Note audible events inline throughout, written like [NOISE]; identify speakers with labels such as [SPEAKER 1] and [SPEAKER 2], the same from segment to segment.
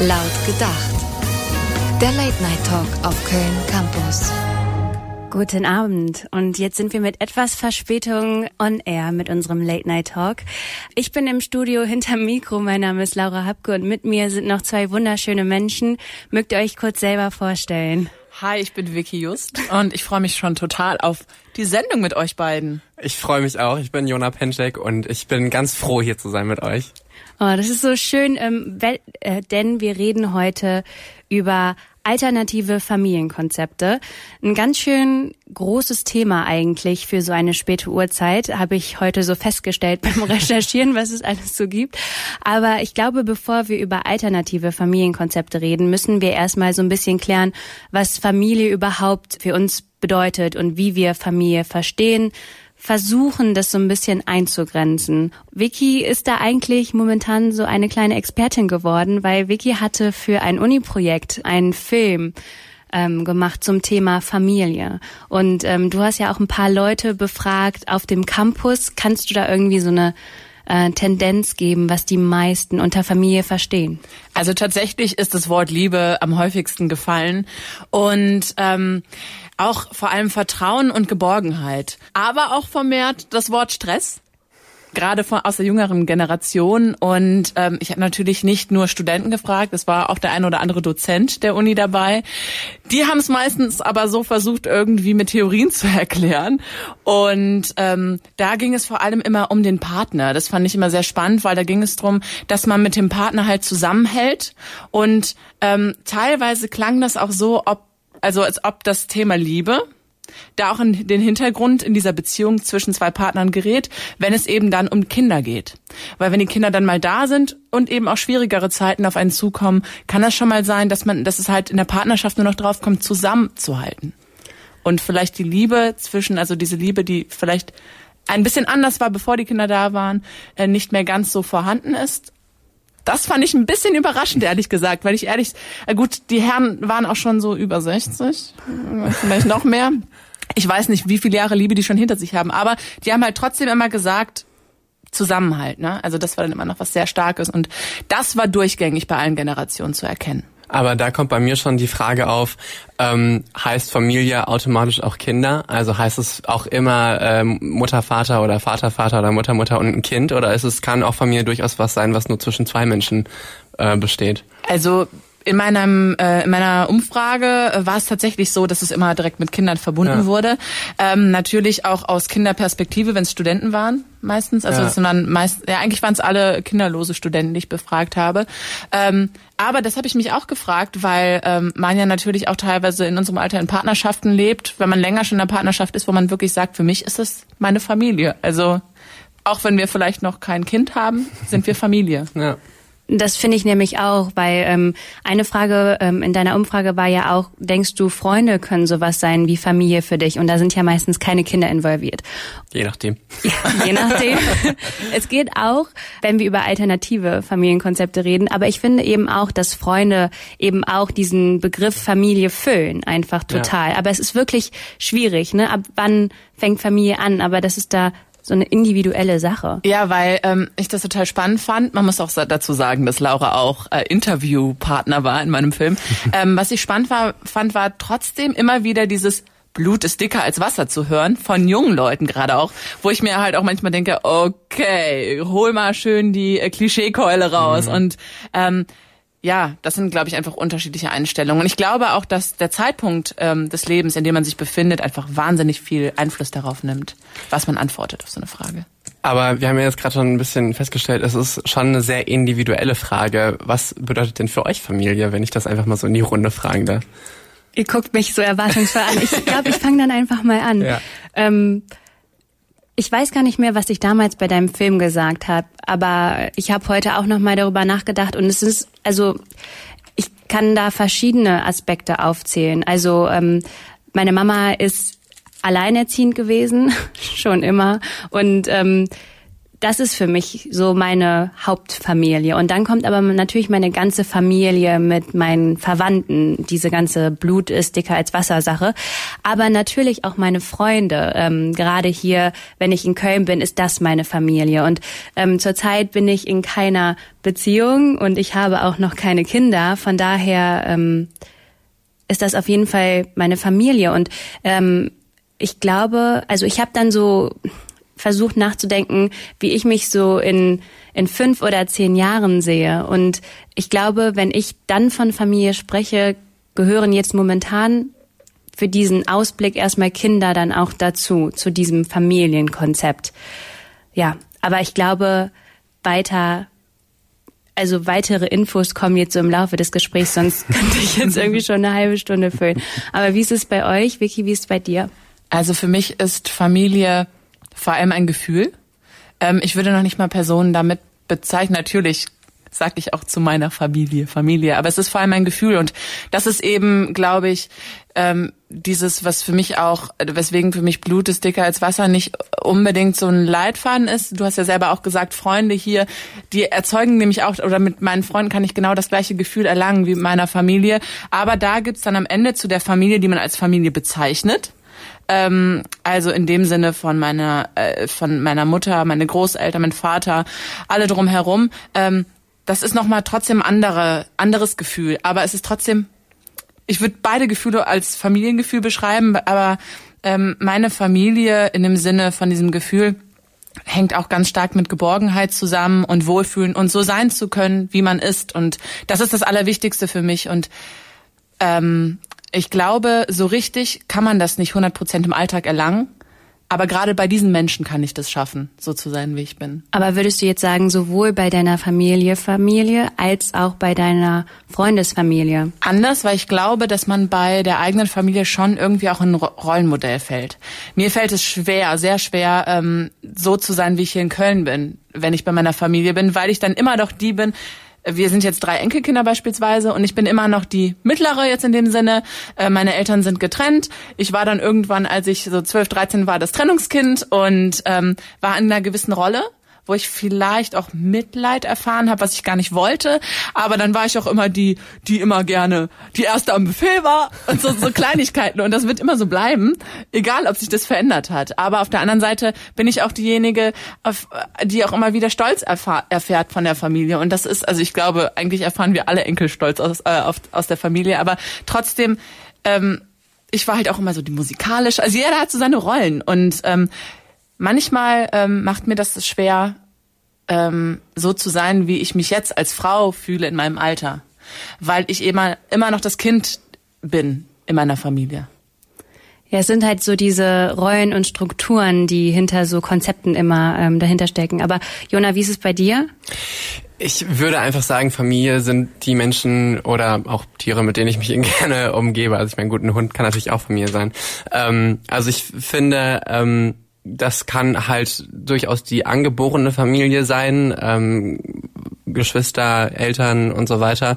[SPEAKER 1] Laut gedacht. Der Late Night Talk auf Köln Campus.
[SPEAKER 2] Guten Abend und jetzt sind wir mit etwas Verspätung on air mit unserem Late Night Talk. Ich bin im Studio hinterm Mikro, mein Name ist Laura Hapke und mit mir sind noch zwei wunderschöne Menschen. Mögt ihr euch kurz selber vorstellen?
[SPEAKER 3] Hi, ich bin Vicky Just [LAUGHS] und ich freue mich schon total auf die Sendung mit euch beiden.
[SPEAKER 4] Ich freue mich auch. Ich bin Jona Penczek und ich bin ganz froh, hier zu sein mit euch.
[SPEAKER 2] Oh, das ist so schön, ähm, äh, denn wir reden heute über alternative Familienkonzepte. Ein ganz schön großes Thema eigentlich für so eine späte Uhrzeit, habe ich heute so festgestellt beim [LAUGHS] Recherchieren, was es alles so gibt. Aber ich glaube, bevor wir über alternative Familienkonzepte reden, müssen wir erstmal so ein bisschen klären, was Familie überhaupt für uns bedeutet und wie wir Familie verstehen, versuchen, das so ein bisschen einzugrenzen. Vicky ist da eigentlich momentan so eine kleine Expertin geworden, weil Vicky hatte für ein Uni-Projekt einen Film ähm, gemacht zum Thema Familie. Und ähm, du hast ja auch ein paar Leute befragt auf dem Campus. Kannst du da irgendwie so eine äh, Tendenz geben, was die meisten unter Familie verstehen?
[SPEAKER 3] Also tatsächlich ist das Wort Liebe am häufigsten gefallen. Und ähm, auch vor allem Vertrauen und Geborgenheit. Aber auch vermehrt das Wort Stress gerade von, aus der jüngeren Generation. Und ähm, ich habe natürlich nicht nur Studenten gefragt, es war auch der ein oder andere Dozent der Uni dabei. Die haben es meistens aber so versucht, irgendwie mit Theorien zu erklären. Und ähm, da ging es vor allem immer um den Partner. Das fand ich immer sehr spannend, weil da ging es darum, dass man mit dem Partner halt zusammenhält. Und ähm, teilweise klang das auch so, ob also als ob das Thema Liebe da auch in den Hintergrund in dieser Beziehung zwischen zwei Partnern gerät, wenn es eben dann um Kinder geht. Weil wenn die Kinder dann mal da sind und eben auch schwierigere Zeiten auf einen zukommen, kann das schon mal sein, dass man, dass es halt in der Partnerschaft nur noch drauf kommt, zusammenzuhalten. Und vielleicht die Liebe zwischen, also diese Liebe, die vielleicht ein bisschen anders war, bevor die Kinder da waren, äh, nicht mehr ganz so vorhanden ist das fand ich ein bisschen überraschend, ehrlich gesagt, weil ich ehrlich, äh gut, die Herren waren auch schon so über 60, vielleicht noch mehr. Ich weiß nicht, wie viele Jahre Liebe die schon hinter sich haben, aber die haben halt trotzdem immer gesagt, Zusammenhalt, ne? Also das war dann immer noch was sehr Starkes und das war durchgängig bei allen Generationen zu erkennen.
[SPEAKER 4] Aber da kommt bei mir schon die Frage auf, ähm, heißt Familie automatisch auch Kinder? Also heißt es auch immer ähm, Mutter, Vater oder Vater, Vater oder Mutter, Mutter und ein Kind? Oder ist es, kann auch Familie durchaus was sein, was nur zwischen zwei Menschen äh, besteht?
[SPEAKER 3] Also in meinem äh, in meiner Umfrage äh, war es tatsächlich so, dass es immer direkt mit Kindern verbunden ja. wurde. Ähm, natürlich auch aus Kinderperspektive, wenn es Studenten waren meistens. Also ja. waren meist, ja eigentlich waren es alle kinderlose Studenten, die ich befragt habe. Ähm, aber das habe ich mich auch gefragt, weil ähm, man ja natürlich auch teilweise in unserem Alter in Partnerschaften lebt, wenn man länger schon in einer Partnerschaft ist, wo man wirklich sagt, für mich ist es meine Familie. Also auch wenn wir vielleicht noch kein Kind haben, sind wir Familie.
[SPEAKER 4] Ja.
[SPEAKER 2] Das finde ich nämlich auch, weil ähm, eine Frage ähm, in deiner Umfrage war ja auch, denkst du, Freunde können sowas sein wie Familie für dich? Und da sind ja meistens keine Kinder involviert.
[SPEAKER 4] Je nachdem.
[SPEAKER 2] Ja, je nachdem. [LAUGHS] es geht auch, wenn wir über alternative Familienkonzepte reden, aber ich finde eben auch, dass Freunde eben auch diesen Begriff Familie füllen, einfach total. Ja. Aber es ist wirklich schwierig, ne? Ab wann fängt Familie an? Aber das ist da so eine individuelle Sache.
[SPEAKER 3] Ja, weil ähm, ich das total spannend fand. Man muss auch dazu sagen, dass Laura auch äh, Interviewpartner war in meinem Film. [LAUGHS] ähm, was ich spannend war, fand, war trotzdem immer wieder dieses Blut ist dicker als Wasser zu hören, von jungen Leuten gerade auch, wo ich mir halt auch manchmal denke, okay, hol mal schön die äh, Klischeekeule raus. Mhm. Und ähm, ja, das sind, glaube ich, einfach unterschiedliche Einstellungen. Und ich glaube auch, dass der Zeitpunkt ähm, des Lebens, in dem man sich befindet, einfach wahnsinnig viel Einfluss darauf nimmt, was man antwortet auf so eine Frage.
[SPEAKER 4] Aber wir haben ja jetzt gerade schon ein bisschen festgestellt, es ist schon eine sehr individuelle Frage. Was bedeutet denn für euch Familie, wenn ich das einfach mal so in die Runde fragen darf?
[SPEAKER 2] Ihr guckt mich so erwartungsvoll an. Ich [LAUGHS] glaube, ich fange dann einfach mal an. Ja. Ähm, ich weiß gar nicht mehr, was ich damals bei deinem Film gesagt habe, aber ich habe heute auch noch mal darüber nachgedacht und es ist also ich kann da verschiedene Aspekte aufzählen. Also ähm, meine Mama ist alleinerziehend gewesen, [LAUGHS] schon immer und ähm, das ist für mich so meine Hauptfamilie. Und dann kommt aber natürlich meine ganze Familie mit meinen Verwandten. Diese ganze Blut ist dicker als Wassersache. Aber natürlich auch meine Freunde. Ähm, gerade hier, wenn ich in Köln bin, ist das meine Familie. Und ähm, zurzeit bin ich in keiner Beziehung und ich habe auch noch keine Kinder. Von daher ähm, ist das auf jeden Fall meine Familie. Und ähm, ich glaube, also ich habe dann so versucht nachzudenken, wie ich mich so in, in fünf oder zehn Jahren sehe. Und ich glaube, wenn ich dann von Familie spreche, gehören jetzt momentan für diesen Ausblick erstmal Kinder dann auch dazu, zu diesem Familienkonzept. Ja, aber ich glaube, weiter, also weitere Infos kommen jetzt so im Laufe des Gesprächs, sonst [LAUGHS] könnte ich jetzt irgendwie schon eine halbe Stunde füllen. Aber wie ist es bei euch? Vicky, wie ist es bei dir?
[SPEAKER 3] Also für mich ist Familie vor allem ein Gefühl. Ähm, ich würde noch nicht mal Personen damit bezeichnen. Natürlich sage ich auch zu meiner Familie, Familie. Aber es ist vor allem ein Gefühl und das ist eben, glaube ich, ähm, dieses, was für mich auch, weswegen für mich Blut ist dicker als Wasser, nicht unbedingt so ein Leitfaden ist. Du hast ja selber auch gesagt, Freunde hier, die erzeugen nämlich auch, oder mit meinen Freunden kann ich genau das gleiche Gefühl erlangen wie mit meiner Familie. Aber da gibt's dann am Ende zu der Familie, die man als Familie bezeichnet, ähm, also in dem Sinne von meiner, äh, von meiner Mutter, meine Großeltern, mein Vater, alle drumherum. Ähm, das ist nochmal trotzdem andere, anderes Gefühl. Aber es ist trotzdem, ich würde beide Gefühle als Familiengefühl beschreiben, aber ähm, meine Familie in dem Sinne von diesem Gefühl hängt auch ganz stark mit Geborgenheit zusammen und Wohlfühlen und so sein zu können, wie man ist. Und das ist das Allerwichtigste für mich. Und ähm, ich glaube, so richtig kann man das nicht 100 Prozent im Alltag erlangen. Aber gerade bei diesen Menschen kann ich das schaffen, so zu sein, wie ich bin.
[SPEAKER 2] Aber würdest du jetzt sagen, sowohl bei deiner Familie, Familie, als auch bei deiner Freundesfamilie?
[SPEAKER 3] Anders, weil ich glaube, dass man bei der eigenen Familie schon irgendwie auch ein Rollenmodell fällt. Mir fällt es schwer, sehr schwer, ähm, so zu sein, wie ich hier in Köln bin, wenn ich bei meiner Familie bin, weil ich dann immer doch die bin, wir sind jetzt drei Enkelkinder beispielsweise und ich bin immer noch die mittlere jetzt in dem Sinne. Äh, meine Eltern sind getrennt. Ich war dann irgendwann, als ich so 12, 13 war, das Trennungskind und ähm, war in einer gewissen Rolle wo ich vielleicht auch Mitleid erfahren habe, was ich gar nicht wollte. Aber dann war ich auch immer die, die immer gerne die erste am Befehl war und so, so [LAUGHS] Kleinigkeiten. Und das wird immer so bleiben, egal ob sich das verändert hat. Aber auf der anderen Seite bin ich auch diejenige, die auch immer wieder Stolz erfährt von der Familie. Und das ist, also ich glaube, eigentlich erfahren wir alle Enkel Stolz aus, äh, auf, aus der Familie. Aber trotzdem, ähm, ich war halt auch immer so die musikalisch. Also jeder hat so seine Rollen und ähm, manchmal ähm, macht mir das schwer, ähm, so zu sein, wie ich mich jetzt als Frau fühle in meinem Alter, weil ich immer immer noch das Kind bin in meiner Familie.
[SPEAKER 2] Ja, es sind halt so diese Rollen und Strukturen, die hinter so Konzepten immer ähm, dahinter stecken. Aber Jona, wie ist es bei dir?
[SPEAKER 4] Ich würde einfach sagen, Familie sind die Menschen oder auch Tiere, mit denen ich mich [LAUGHS] gerne umgebe. Also ich meine, gut, ein Hund kann natürlich auch Familie sein. Ähm, also ich finde, ähm, das kann halt durchaus die angeborene Familie sein, ähm, Geschwister, Eltern und so weiter.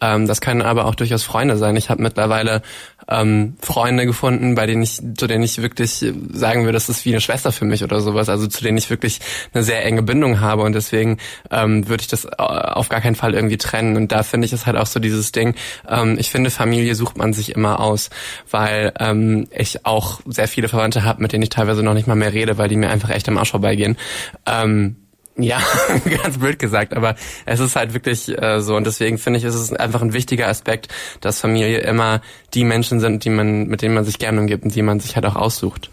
[SPEAKER 4] Ähm, das können aber auch durchaus Freunde sein. Ich habe mittlerweile ähm, Freunde gefunden, bei denen ich, zu denen ich wirklich sagen würde, das ist wie eine Schwester für mich oder sowas, also zu denen ich wirklich eine sehr enge Bindung habe und deswegen ähm, würde ich das auf gar keinen Fall irgendwie trennen. Und da finde ich es halt auch so dieses Ding, ähm, ich finde, Familie sucht man sich immer aus, weil ähm, ich auch sehr viele Verwandte habe, mit denen ich teilweise noch nicht mal mehr rede, weil die mir einfach echt am Arsch vorbeigehen. Ähm, ja, [LAUGHS] ganz blöd gesagt, aber es ist halt wirklich äh, so und deswegen finde ich, ist es einfach ein wichtiger Aspekt, dass Familie immer die Menschen sind, die man, mit denen man sich gerne umgibt und die man sich halt auch aussucht.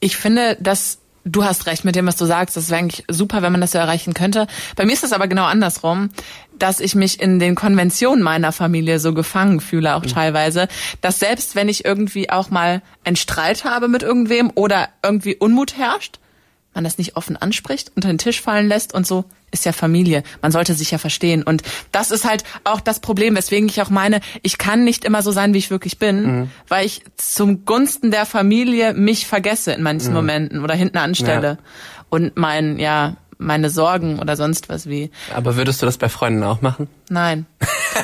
[SPEAKER 3] Ich finde, dass du hast recht mit dem, was du sagst. Das wäre eigentlich super, wenn man das so erreichen könnte. Bei mir ist es aber genau andersrum, dass ich mich in den Konventionen meiner Familie so gefangen fühle, auch mhm. teilweise, dass selbst wenn ich irgendwie auch mal einen Streit habe mit irgendwem oder irgendwie Unmut herrscht, man das nicht offen anspricht, unter den Tisch fallen lässt und so, ist ja Familie. Man sollte sich ja verstehen. Und das ist halt auch das Problem, weswegen ich auch meine, ich kann nicht immer so sein, wie ich wirklich bin, mhm. weil ich zum Gunsten der Familie mich vergesse in manchen mhm. Momenten oder hinten anstelle. Ja. Und mein, ja, meine Sorgen oder sonst was wie.
[SPEAKER 4] Aber würdest du das bei Freunden auch machen?
[SPEAKER 3] Nein.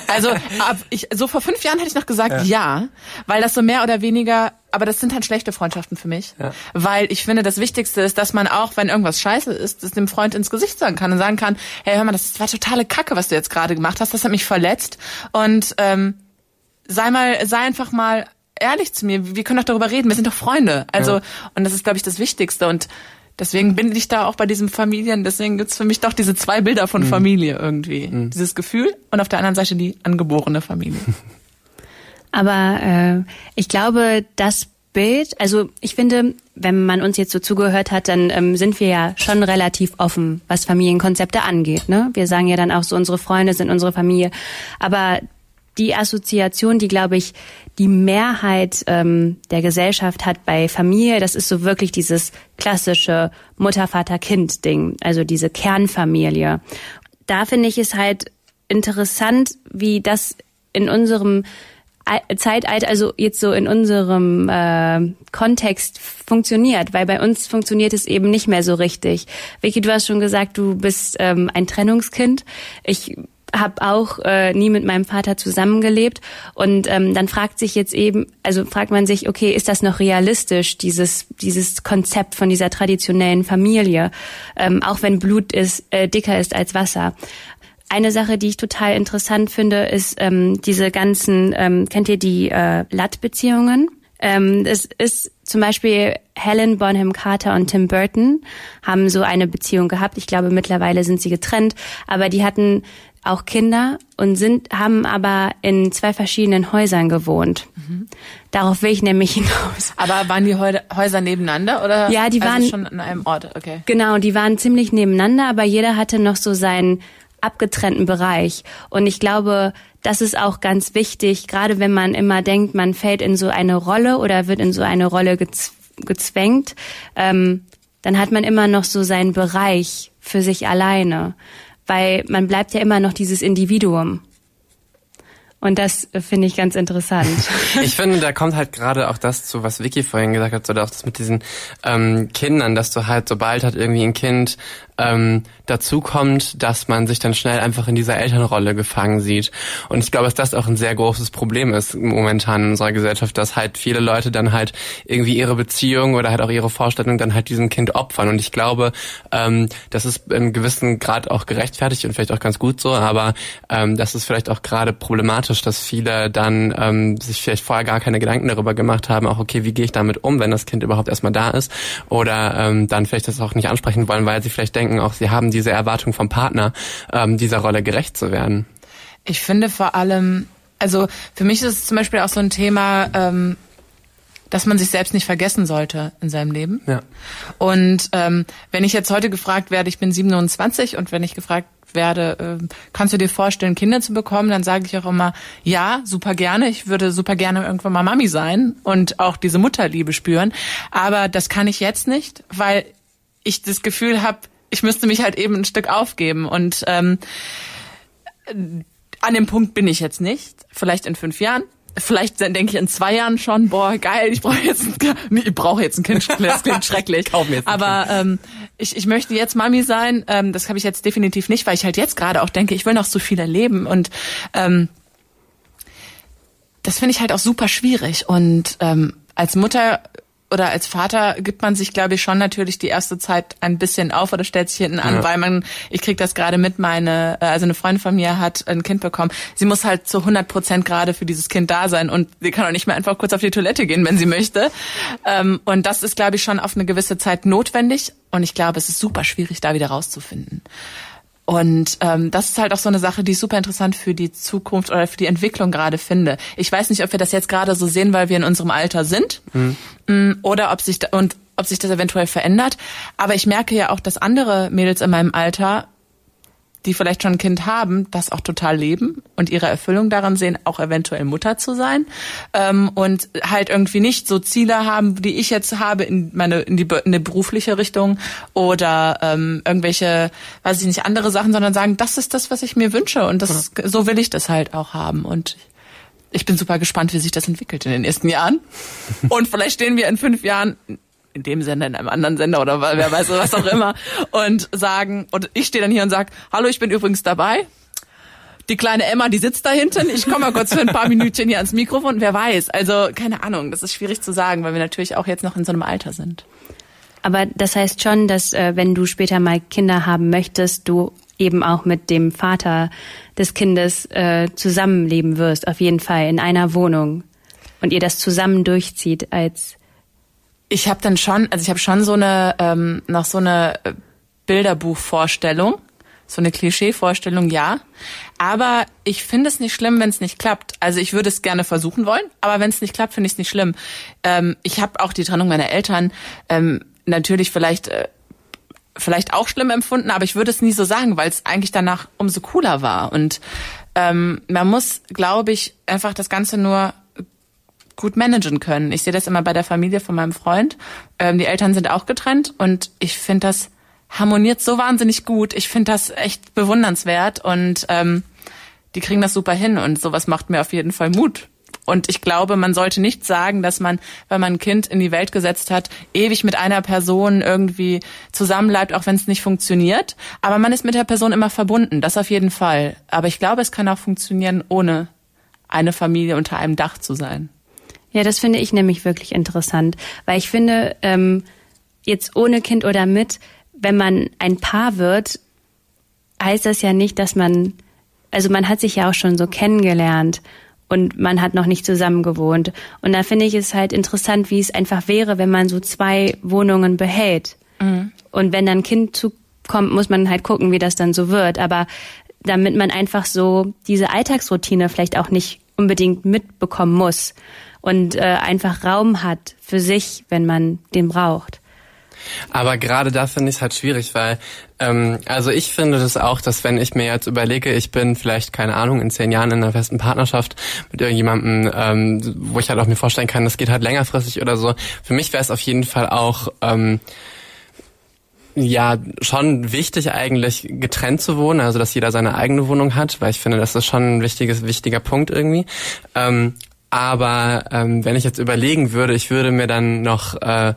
[SPEAKER 3] Also ab, ich, so vor fünf Jahren hätte ich noch gesagt ja. ja, weil das so mehr oder weniger, aber das sind halt schlechte Freundschaften für mich, ja. weil ich finde, das Wichtigste ist, dass man auch, wenn irgendwas scheiße ist, das dem Freund ins Gesicht sagen kann und sagen kann, hey, hör mal, das war totale Kacke, was du jetzt gerade gemacht hast, das hat mich verletzt und ähm, sei mal, sei einfach mal ehrlich zu mir. Wir können doch darüber reden. Wir sind doch Freunde. Also ja. und das ist, glaube ich, das Wichtigste und Deswegen bin ich da auch bei diesem Familien, deswegen gibt's für mich doch diese zwei Bilder von mhm. Familie irgendwie. Mhm. Dieses Gefühl und auf der anderen Seite die angeborene Familie. [LAUGHS]
[SPEAKER 2] Aber äh, ich glaube, das Bild, also ich finde, wenn man uns jetzt so zugehört hat, dann ähm, sind wir ja schon relativ offen, was Familienkonzepte angeht. Ne? Wir sagen ja dann auch so, unsere Freunde sind unsere Familie. Aber die Assoziation, die, glaube ich, die Mehrheit ähm, der Gesellschaft hat bei Familie, das ist so wirklich dieses klassische Mutter-Vater-Kind-Ding, also diese Kernfamilie. Da finde ich es halt interessant, wie das in unserem Zeitalter, also jetzt so in unserem äh, Kontext funktioniert, weil bei uns funktioniert es eben nicht mehr so richtig. Vicky, du hast schon gesagt, du bist ähm, ein Trennungskind. Ich habe auch äh, nie mit meinem Vater zusammengelebt und ähm, dann fragt sich jetzt eben, also fragt man sich, okay, ist das noch realistisch dieses dieses Konzept von dieser traditionellen Familie, ähm, auch wenn Blut ist äh, dicker ist als Wasser. Eine Sache, die ich total interessant finde, ist ähm, diese ganzen, ähm, kennt ihr die äh, Lat-Beziehungen? Ähm, es ist zum Beispiel Helen Bonham Carter und Tim Burton haben so eine Beziehung gehabt. Ich glaube, mittlerweile sind sie getrennt, aber die hatten auch Kinder und sind, haben aber in zwei verschiedenen Häusern gewohnt. Mhm. Darauf will ich nämlich hinaus.
[SPEAKER 3] Aber waren die Häuser nebeneinander oder?
[SPEAKER 2] Ja, die
[SPEAKER 3] also
[SPEAKER 2] waren
[SPEAKER 3] schon an einem Ort, okay.
[SPEAKER 2] Genau, die waren ziemlich nebeneinander, aber jeder hatte noch so seinen abgetrennten Bereich. Und ich glaube, das ist auch ganz wichtig, gerade wenn man immer denkt, man fällt in so eine Rolle oder wird in so eine Rolle gezwängt, ähm, dann hat man immer noch so seinen Bereich für sich alleine weil man bleibt ja immer noch dieses Individuum. Und das finde ich ganz interessant. [LAUGHS]
[SPEAKER 4] Ich finde, da kommt halt gerade auch das zu, was Vicky vorhin gesagt hat, oder auch das mit diesen ähm, Kindern, dass du halt, sobald halt irgendwie ein Kind ähm, dazu kommt, dass man sich dann schnell einfach in dieser Elternrolle gefangen sieht. Und ich glaube, dass das auch ein sehr großes Problem ist momentan in unserer Gesellschaft, dass halt viele Leute dann halt irgendwie ihre Beziehung oder halt auch ihre Vorstellung dann halt diesem Kind opfern. Und ich glaube, ähm, das ist in gewissen Grad auch gerechtfertigt und vielleicht auch ganz gut so, aber ähm, das ist vielleicht auch gerade problematisch, dass viele dann ähm, sich vielleicht vorher gar keine Gedanken darüber gemacht haben, auch okay, wie gehe ich damit um, wenn das Kind überhaupt erstmal da ist oder ähm, dann vielleicht das auch nicht ansprechen wollen, weil sie vielleicht denken, denken, auch sie haben diese Erwartung vom Partner, ähm, dieser Rolle gerecht zu werden.
[SPEAKER 3] Ich finde vor allem, also für mich ist es zum Beispiel auch so ein Thema, ähm, dass man sich selbst nicht vergessen sollte in seinem Leben.
[SPEAKER 4] Ja.
[SPEAKER 3] Und ähm, wenn ich jetzt heute gefragt werde, ich bin 27 und wenn ich gefragt werde, äh, kannst du dir vorstellen, Kinder zu bekommen, dann sage ich auch immer, ja, super gerne. Ich würde super gerne irgendwann mal Mami sein und auch diese Mutterliebe spüren. Aber das kann ich jetzt nicht, weil ich das Gefühl habe, ich müsste mich halt eben ein Stück aufgeben. Und ähm, an dem Punkt bin ich jetzt nicht. Vielleicht in fünf Jahren. Vielleicht denke ich in zwei Jahren schon, boah, geil, ich brauche jetzt ein, ich brauche jetzt ein Kind, [LAUGHS] das klingt schrecklich.
[SPEAKER 4] Kauf mir jetzt
[SPEAKER 3] Aber ähm, ich, ich möchte jetzt Mami sein, ähm, das habe ich jetzt definitiv nicht, weil ich halt jetzt gerade auch denke, ich will noch so viel erleben und ähm, das finde ich halt auch super schwierig. Und ähm, als Mutter oder als Vater gibt man sich, glaube ich, schon natürlich die erste Zeit ein bisschen auf oder stellt sich hinten an, ja. weil man, ich krieg das gerade mit, meine, äh, also eine Freundin von mir hat ein Kind bekommen. Sie muss halt zu 100 Prozent gerade für dieses Kind da sein und sie kann auch nicht mehr einfach kurz auf die Toilette gehen, wenn sie möchte. Ähm, und das ist, glaube ich, schon auf eine gewisse Zeit notwendig. Und ich glaube, es ist super schwierig, da wieder rauszufinden. Und ähm, das ist halt auch so eine Sache, die ich super interessant für die Zukunft oder für die Entwicklung gerade finde. Ich weiß nicht, ob wir das jetzt gerade so sehen, weil wir in unserem Alter sind, mhm. oder ob sich da, und ob sich das eventuell verändert. Aber ich merke ja auch, dass andere Mädels in meinem Alter die vielleicht schon ein Kind haben, das auch total leben und ihre Erfüllung daran sehen, auch eventuell Mutter zu sein ähm, und halt irgendwie nicht so Ziele haben, die ich jetzt habe in meine in die, in die berufliche Richtung oder ähm, irgendwelche, weiß ich nicht, andere Sachen, sondern sagen, das ist das, was ich mir wünsche und das ja. so will ich das halt auch haben und ich bin super gespannt, wie sich das entwickelt in den nächsten Jahren. [LAUGHS] Und vielleicht stehen wir in fünf Jahren in dem Sender, in einem anderen Sender oder wer weiß was auch [LAUGHS] immer und sagen, und ich stehe dann hier und sage, hallo, ich bin übrigens dabei. die kleine Emma, die sitzt da hinten. Ich komme mal kurz für ein paar [LAUGHS] Minütchen hier ans Mikrofon. Wer weiß. Also keine Ahnung. Das ist schwierig zu sagen, weil wir natürlich auch jetzt noch in so einem Alter sind.
[SPEAKER 2] Aber das heißt schon, dass äh, wenn du später mal Kinder haben möchtest, du eben auch mit dem Vater des Kindes äh, zusammenleben wirst, auf jeden Fall in einer Wohnung und ihr das zusammen durchzieht als
[SPEAKER 3] ich habe dann schon, also ich habe schon so eine ähm, noch so eine äh, Bilderbuchvorstellung, so eine Klischeevorstellung, ja. Aber ich finde es nicht schlimm, wenn es nicht klappt. Also ich würde es gerne versuchen wollen, aber wenn es nicht klappt, finde ich es nicht schlimm. Ähm, ich habe auch die Trennung meiner Eltern ähm, natürlich vielleicht äh, vielleicht auch schlimm empfunden, aber ich würde es nie so sagen, weil es eigentlich danach umso cooler war. Und ähm, man muss, glaube ich, einfach das Ganze nur gut managen können. Ich sehe das immer bei der Familie von meinem Freund. Ähm, die Eltern sind auch getrennt und ich finde das harmoniert so wahnsinnig gut. Ich finde das echt bewundernswert und ähm, die kriegen das super hin und sowas macht mir auf jeden Fall Mut. Und ich glaube, man sollte nicht sagen, dass man, wenn man ein Kind in die Welt gesetzt hat, ewig mit einer Person irgendwie zusammenbleibt, auch wenn es nicht funktioniert. Aber man ist mit der Person immer verbunden, das auf jeden Fall. Aber ich glaube, es kann auch funktionieren, ohne eine Familie unter einem Dach zu sein.
[SPEAKER 2] Ja, das finde ich nämlich wirklich interessant, weil ich finde, ähm, jetzt ohne Kind oder mit, wenn man ein Paar wird, heißt das ja nicht, dass man, also man hat sich ja auch schon so kennengelernt und man hat noch nicht zusammen gewohnt. Und da finde ich es halt interessant, wie es einfach wäre, wenn man so zwei Wohnungen behält. Mhm. Und wenn dann ein Kind zukommt, muss man halt gucken, wie das dann so wird. Aber damit man einfach so diese Alltagsroutine vielleicht auch nicht unbedingt mitbekommen muss und äh, einfach Raum hat für sich, wenn man den braucht.
[SPEAKER 4] Aber gerade da finde ich es halt schwierig, weil ähm, also ich finde das auch, dass wenn ich mir jetzt überlege, ich bin vielleicht keine Ahnung in zehn Jahren in einer festen Partnerschaft mit irgendjemandem, ähm, wo ich halt auch mir vorstellen kann, das geht halt längerfristig oder so. Für mich wäre es auf jeden Fall auch ähm, ja schon wichtig eigentlich getrennt zu wohnen, also dass jeder seine eigene Wohnung hat, weil ich finde, das ist schon ein wichtiges, wichtiger Punkt irgendwie. Ähm, aber ähm, wenn ich jetzt überlegen würde, ich würde mir dann noch, äh,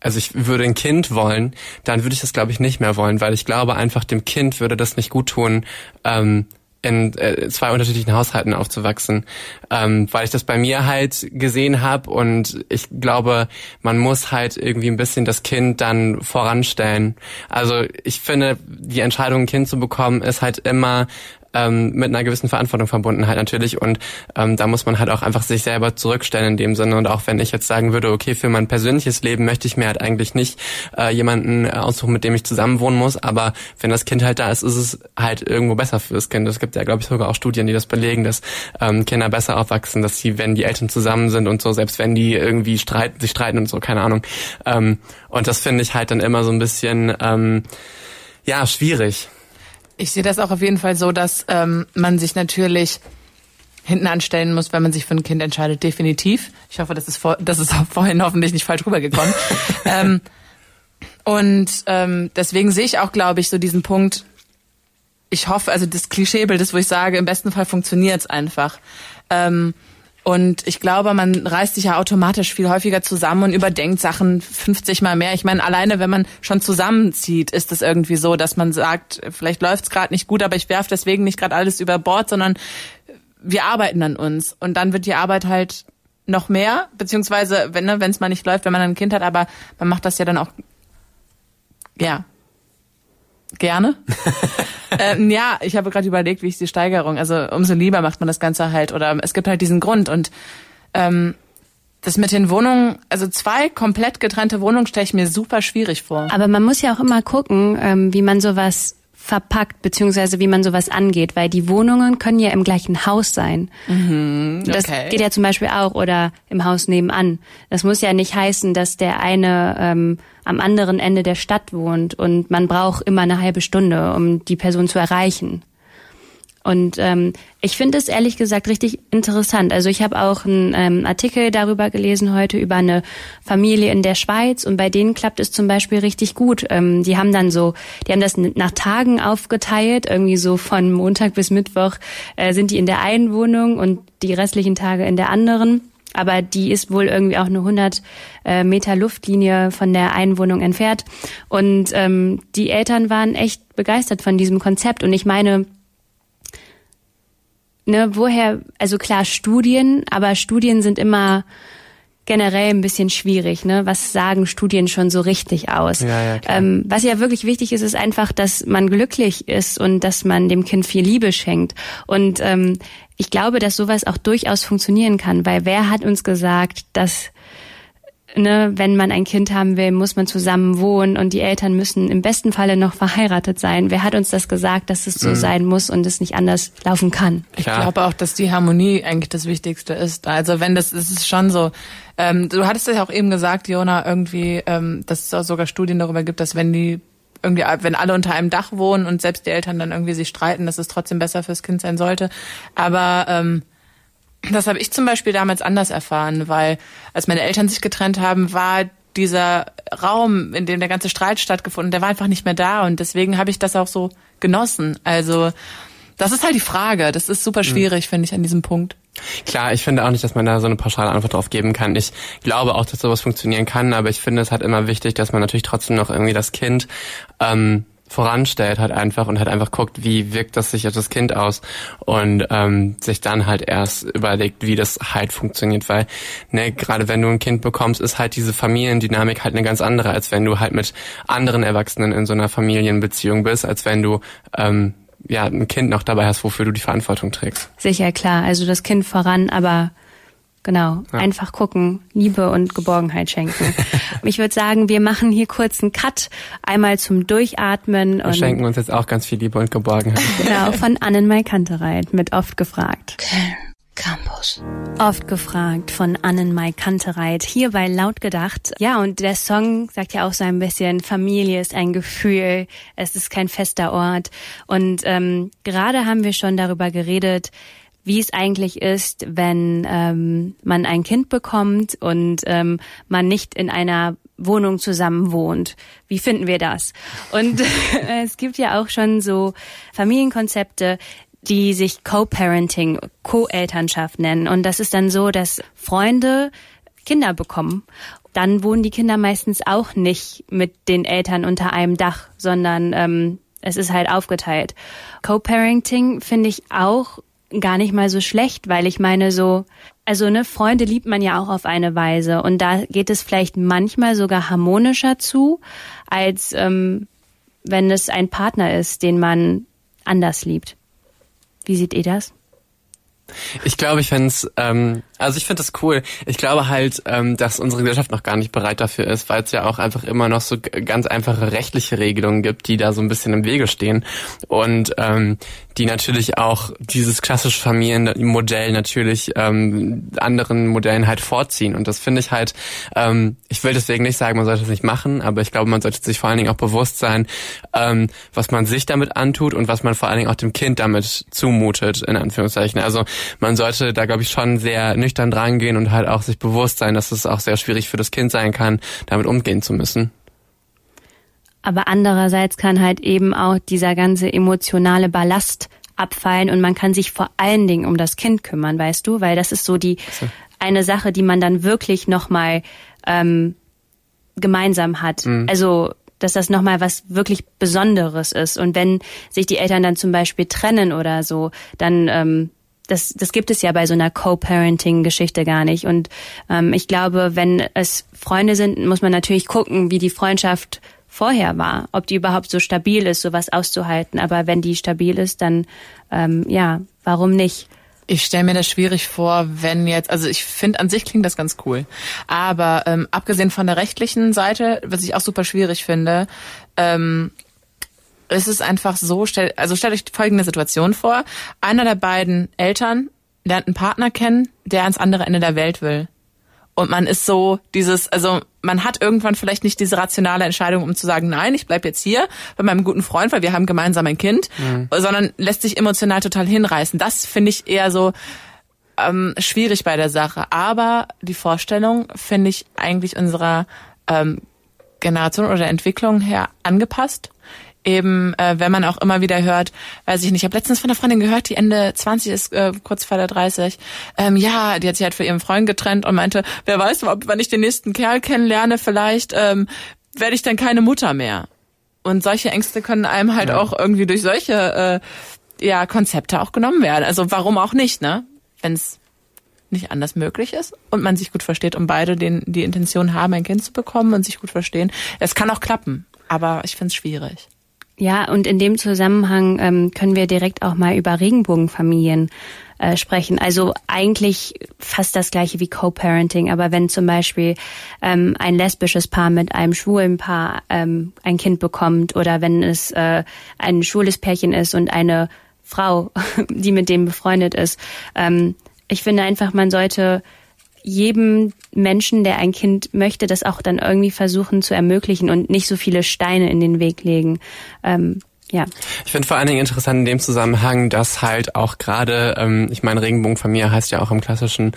[SPEAKER 4] also ich würde ein Kind wollen, dann würde ich das glaube ich nicht mehr wollen, weil ich glaube einfach dem Kind würde das nicht gut tun, ähm, in äh, zwei unterschiedlichen Haushalten aufzuwachsen, ähm, weil ich das bei mir halt gesehen habe und ich glaube, man muss halt irgendwie ein bisschen das Kind dann voranstellen. Also ich finde, die Entscheidung, ein Kind zu bekommen, ist halt immer ähm, mit einer gewissen Verantwortung verbunden halt natürlich und ähm, da muss man halt auch einfach sich selber zurückstellen in dem Sinne und auch wenn ich jetzt sagen würde, okay, für mein persönliches Leben möchte ich mir halt eigentlich nicht äh, jemanden aussuchen, mit dem ich zusammen wohnen muss, aber wenn das Kind halt da ist, ist es halt irgendwo besser für das Kind. Es gibt ja, glaube ich, sogar auch Studien, die das belegen, dass ähm, Kinder besser aufwachsen, dass sie, wenn die Eltern zusammen sind und so, selbst wenn die irgendwie streiten, sich streiten und so, keine Ahnung. Ähm, und das finde ich halt dann immer so ein bisschen ähm, ja schwierig.
[SPEAKER 3] Ich sehe das auch auf jeden Fall so, dass ähm, man sich natürlich hinten anstellen muss, wenn man sich für ein Kind entscheidet, definitiv. Ich hoffe, das ist, vor, das ist [LAUGHS] vorhin hoffentlich nicht falsch rübergekommen. [LAUGHS] ähm, und ähm, deswegen sehe ich auch, glaube ich, so diesen Punkt, ich hoffe, also das Klischeebild ist, wo ich sage, im besten Fall funktioniert es einfach. Ähm, und ich glaube, man reißt sich ja automatisch viel häufiger zusammen und überdenkt Sachen 50 mal mehr. Ich meine, alleine wenn man schon zusammenzieht, ist es irgendwie so, dass man sagt, vielleicht läuft es gerade nicht gut, aber ich werfe deswegen nicht gerade alles über Bord, sondern wir arbeiten an uns. Und dann wird die Arbeit halt noch mehr, beziehungsweise wenn ne, es mal nicht läuft, wenn man ein Kind hat, aber man macht das ja dann auch ja gerne. [LAUGHS] ähm, ja, ich habe gerade überlegt, wie ich die Steigerung, also umso lieber macht man das Ganze halt oder es gibt halt diesen Grund und ähm, das mit den Wohnungen, also zwei komplett getrennte Wohnungen stelle ich mir super schwierig vor.
[SPEAKER 2] Aber man muss ja auch immer gucken, ähm, wie man sowas verpackt, beziehungsweise wie man sowas angeht, weil die Wohnungen können ja im gleichen Haus sein. Mhm, okay. Das geht ja zum Beispiel auch oder im Haus nebenan. Das muss ja nicht heißen, dass der eine ähm, am anderen Ende der Stadt wohnt und man braucht immer eine halbe Stunde, um die Person zu erreichen. Und ähm, ich finde es ehrlich gesagt richtig interessant. Also ich habe auch einen ähm, Artikel darüber gelesen heute über eine Familie in der Schweiz und bei denen klappt es zum Beispiel richtig gut. Ähm, die haben dann so, die haben das nach Tagen aufgeteilt, irgendwie so von Montag bis Mittwoch äh, sind die in der einen Wohnung und die restlichen Tage in der anderen. Aber die ist wohl irgendwie auch eine 100 äh, Meter Luftlinie von der Einwohnung entfernt. Und ähm, die Eltern waren echt begeistert von diesem Konzept. Und ich meine, ne, woher, also klar Studien, aber Studien sind immer generell ein bisschen schwierig. Ne? Was sagen Studien schon so richtig aus?
[SPEAKER 4] Ja, ja,
[SPEAKER 2] ähm, was ja wirklich wichtig ist, ist einfach, dass man glücklich ist und dass man dem Kind viel Liebe schenkt. Und ähm, ich glaube, dass sowas auch durchaus funktionieren kann, weil wer hat uns gesagt, dass ne, wenn man ein Kind haben will, muss man zusammen wohnen und die Eltern müssen im besten Falle noch verheiratet sein. Wer hat uns das gesagt, dass es so sein muss und es nicht anders laufen kann?
[SPEAKER 3] Ich
[SPEAKER 4] Klar.
[SPEAKER 3] glaube auch, dass die Harmonie eigentlich das Wichtigste ist. Also wenn das, es ist schon so. Ähm, du hattest ja auch eben gesagt, Jona, irgendwie, ähm, dass es auch sogar Studien darüber gibt, dass wenn die irgendwie, wenn alle unter einem Dach wohnen und selbst die Eltern dann irgendwie sich streiten, dass es trotzdem besser fürs Kind sein sollte. Aber ähm, das habe ich zum Beispiel damals anders erfahren, weil als meine Eltern sich getrennt haben, war dieser Raum, in dem der ganze Streit stattgefunden, der war einfach nicht mehr da und deswegen habe ich das auch so genossen. Also das ist halt die Frage. Das ist super schwierig, finde ich, an diesem Punkt.
[SPEAKER 4] Klar, ich finde auch nicht, dass man da so eine pauschale Antwort drauf geben kann. Ich glaube auch, dass sowas funktionieren kann, aber ich finde es halt immer wichtig, dass man natürlich trotzdem noch irgendwie das Kind ähm, voranstellt halt einfach und halt einfach guckt, wie wirkt das sich auf das Kind aus und ähm, sich dann halt erst überlegt, wie das halt funktioniert, weil ne, gerade wenn du ein Kind bekommst, ist halt diese Familiendynamik halt eine ganz andere, als wenn du halt mit anderen Erwachsenen in so einer Familienbeziehung bist, als wenn du ähm, ja ein Kind noch dabei hast, wofür du die Verantwortung trägst.
[SPEAKER 2] Sicher, klar. Also das Kind voran, aber genau, einfach gucken, Liebe und Geborgenheit schenken. [LAUGHS] ich würde sagen, wir machen hier kurz einen Cut, einmal zum Durchatmen
[SPEAKER 4] Wir
[SPEAKER 2] und
[SPEAKER 4] schenken uns jetzt auch ganz viel Liebe und Geborgenheit. [LAUGHS]
[SPEAKER 2] genau von Annenmai Kantereit mit oft gefragt.
[SPEAKER 1] Campus.
[SPEAKER 2] Oft gefragt von Annenmai Kantereit, hier bei Laut gedacht. Ja, und der Song sagt ja auch so ein bisschen, Familie ist ein Gefühl, es ist kein fester Ort. Und ähm, gerade haben wir schon darüber geredet, wie es eigentlich ist, wenn ähm, man ein Kind bekommt und ähm, man nicht in einer Wohnung zusammen wohnt. Wie finden wir das? Und [LAUGHS] es gibt ja auch schon so Familienkonzepte, die sich Co-Parenting, Co-Elternschaft nennen. Und das ist dann so, dass Freunde Kinder bekommen. Dann wohnen die Kinder meistens auch nicht mit den Eltern unter einem Dach, sondern ähm, es ist halt aufgeteilt. Co-Parenting finde ich auch gar nicht mal so schlecht, weil ich meine so, also ne, Freunde liebt man ja auch auf eine Weise und da geht es vielleicht manchmal sogar harmonischer zu, als ähm, wenn es ein Partner ist, den man anders liebt. Wie seht ihr das?
[SPEAKER 4] Ich glaube, ich fände ähm, also ich finde das cool. Ich glaube halt, ähm, dass unsere Gesellschaft noch gar nicht bereit dafür ist, weil es ja auch einfach immer noch so ganz einfache rechtliche Regelungen gibt, die da so ein bisschen im Wege stehen und ähm, die natürlich auch dieses klassische Familienmodell natürlich ähm, anderen Modellen halt vorziehen. Und das finde ich halt, ähm, ich will deswegen nicht sagen, man sollte es nicht machen, aber ich glaube, man sollte sich vor allen Dingen auch bewusst sein, ähm, was man sich damit antut und was man vor allen Dingen auch dem Kind damit zumutet, in Anführungszeichen. Also man sollte da, glaube ich, schon sehr nüchtern drangehen und halt auch sich bewusst sein, dass es auch sehr schwierig für das Kind sein kann, damit umgehen zu müssen.
[SPEAKER 2] Aber andererseits kann halt eben auch dieser ganze emotionale Ballast abfallen und man kann sich vor allen Dingen um das Kind kümmern, weißt du? Weil das ist so die eine Sache, die man dann wirklich nochmal ähm, gemeinsam hat. Also dass das nochmal was wirklich Besonderes ist. Und wenn sich die Eltern dann zum Beispiel trennen oder so, dann ähm, das, das gibt es ja bei so einer Co-Parenting-Geschichte gar nicht. Und ähm, ich glaube, wenn es Freunde sind, muss man natürlich gucken, wie die Freundschaft vorher war, ob die überhaupt so stabil ist, sowas auszuhalten. Aber wenn die stabil ist, dann ähm, ja, warum nicht?
[SPEAKER 3] Ich stelle mir das schwierig vor, wenn jetzt, also ich finde an sich klingt das ganz cool, aber ähm, abgesehen von der rechtlichen Seite, was ich auch super schwierig finde, ähm, es ist einfach so, stell, also stellt euch folgende Situation vor, einer der beiden Eltern lernt einen Partner kennen, der ans andere Ende der Welt will. Und man ist so dieses, also man hat irgendwann vielleicht nicht diese rationale Entscheidung, um zu sagen, nein, ich bleib jetzt hier bei meinem guten Freund, weil wir haben gemeinsam ein Kind, sondern lässt sich emotional total hinreißen. Das finde ich eher so ähm, schwierig bei der Sache. Aber die Vorstellung finde ich eigentlich unserer ähm, Generation oder Entwicklung her angepasst. Eben, äh, wenn man auch immer wieder hört, weiß ich nicht, ich habe letztens von einer Freundin gehört, die Ende 20 ist, äh, kurz vor der 30, ähm, ja, die hat sich halt für ihren Freund getrennt und meinte, wer weiß, ob, wenn ich den nächsten Kerl kennenlerne, vielleicht ähm, werde ich dann keine Mutter mehr. Und solche Ängste können einem halt auch irgendwie durch solche äh, ja Konzepte auch genommen werden. Also warum auch nicht, ne? Wenn es nicht anders möglich ist und man sich gut versteht und beide den, die Intention haben, ein Kind zu bekommen und sich gut verstehen. Es kann auch klappen, aber ich finde es schwierig.
[SPEAKER 2] Ja, und in dem Zusammenhang ähm, können wir direkt auch mal über Regenbogenfamilien äh, sprechen. Also eigentlich fast das gleiche wie Co-Parenting, aber wenn zum Beispiel ähm, ein lesbisches Paar mit einem schwulen Paar ähm, ein Kind bekommt oder wenn es äh, ein schwules Pärchen ist und eine Frau, [LAUGHS] die mit dem befreundet ist. Ähm, ich finde einfach, man sollte jedem Menschen, der ein Kind möchte, das auch dann irgendwie versuchen zu ermöglichen und nicht so viele Steine in den Weg legen. Ähm, ja.
[SPEAKER 4] Ich finde vor allen Dingen interessant in dem Zusammenhang, dass halt auch gerade, ähm, ich meine, Regenbogenfamilie heißt ja auch im klassischen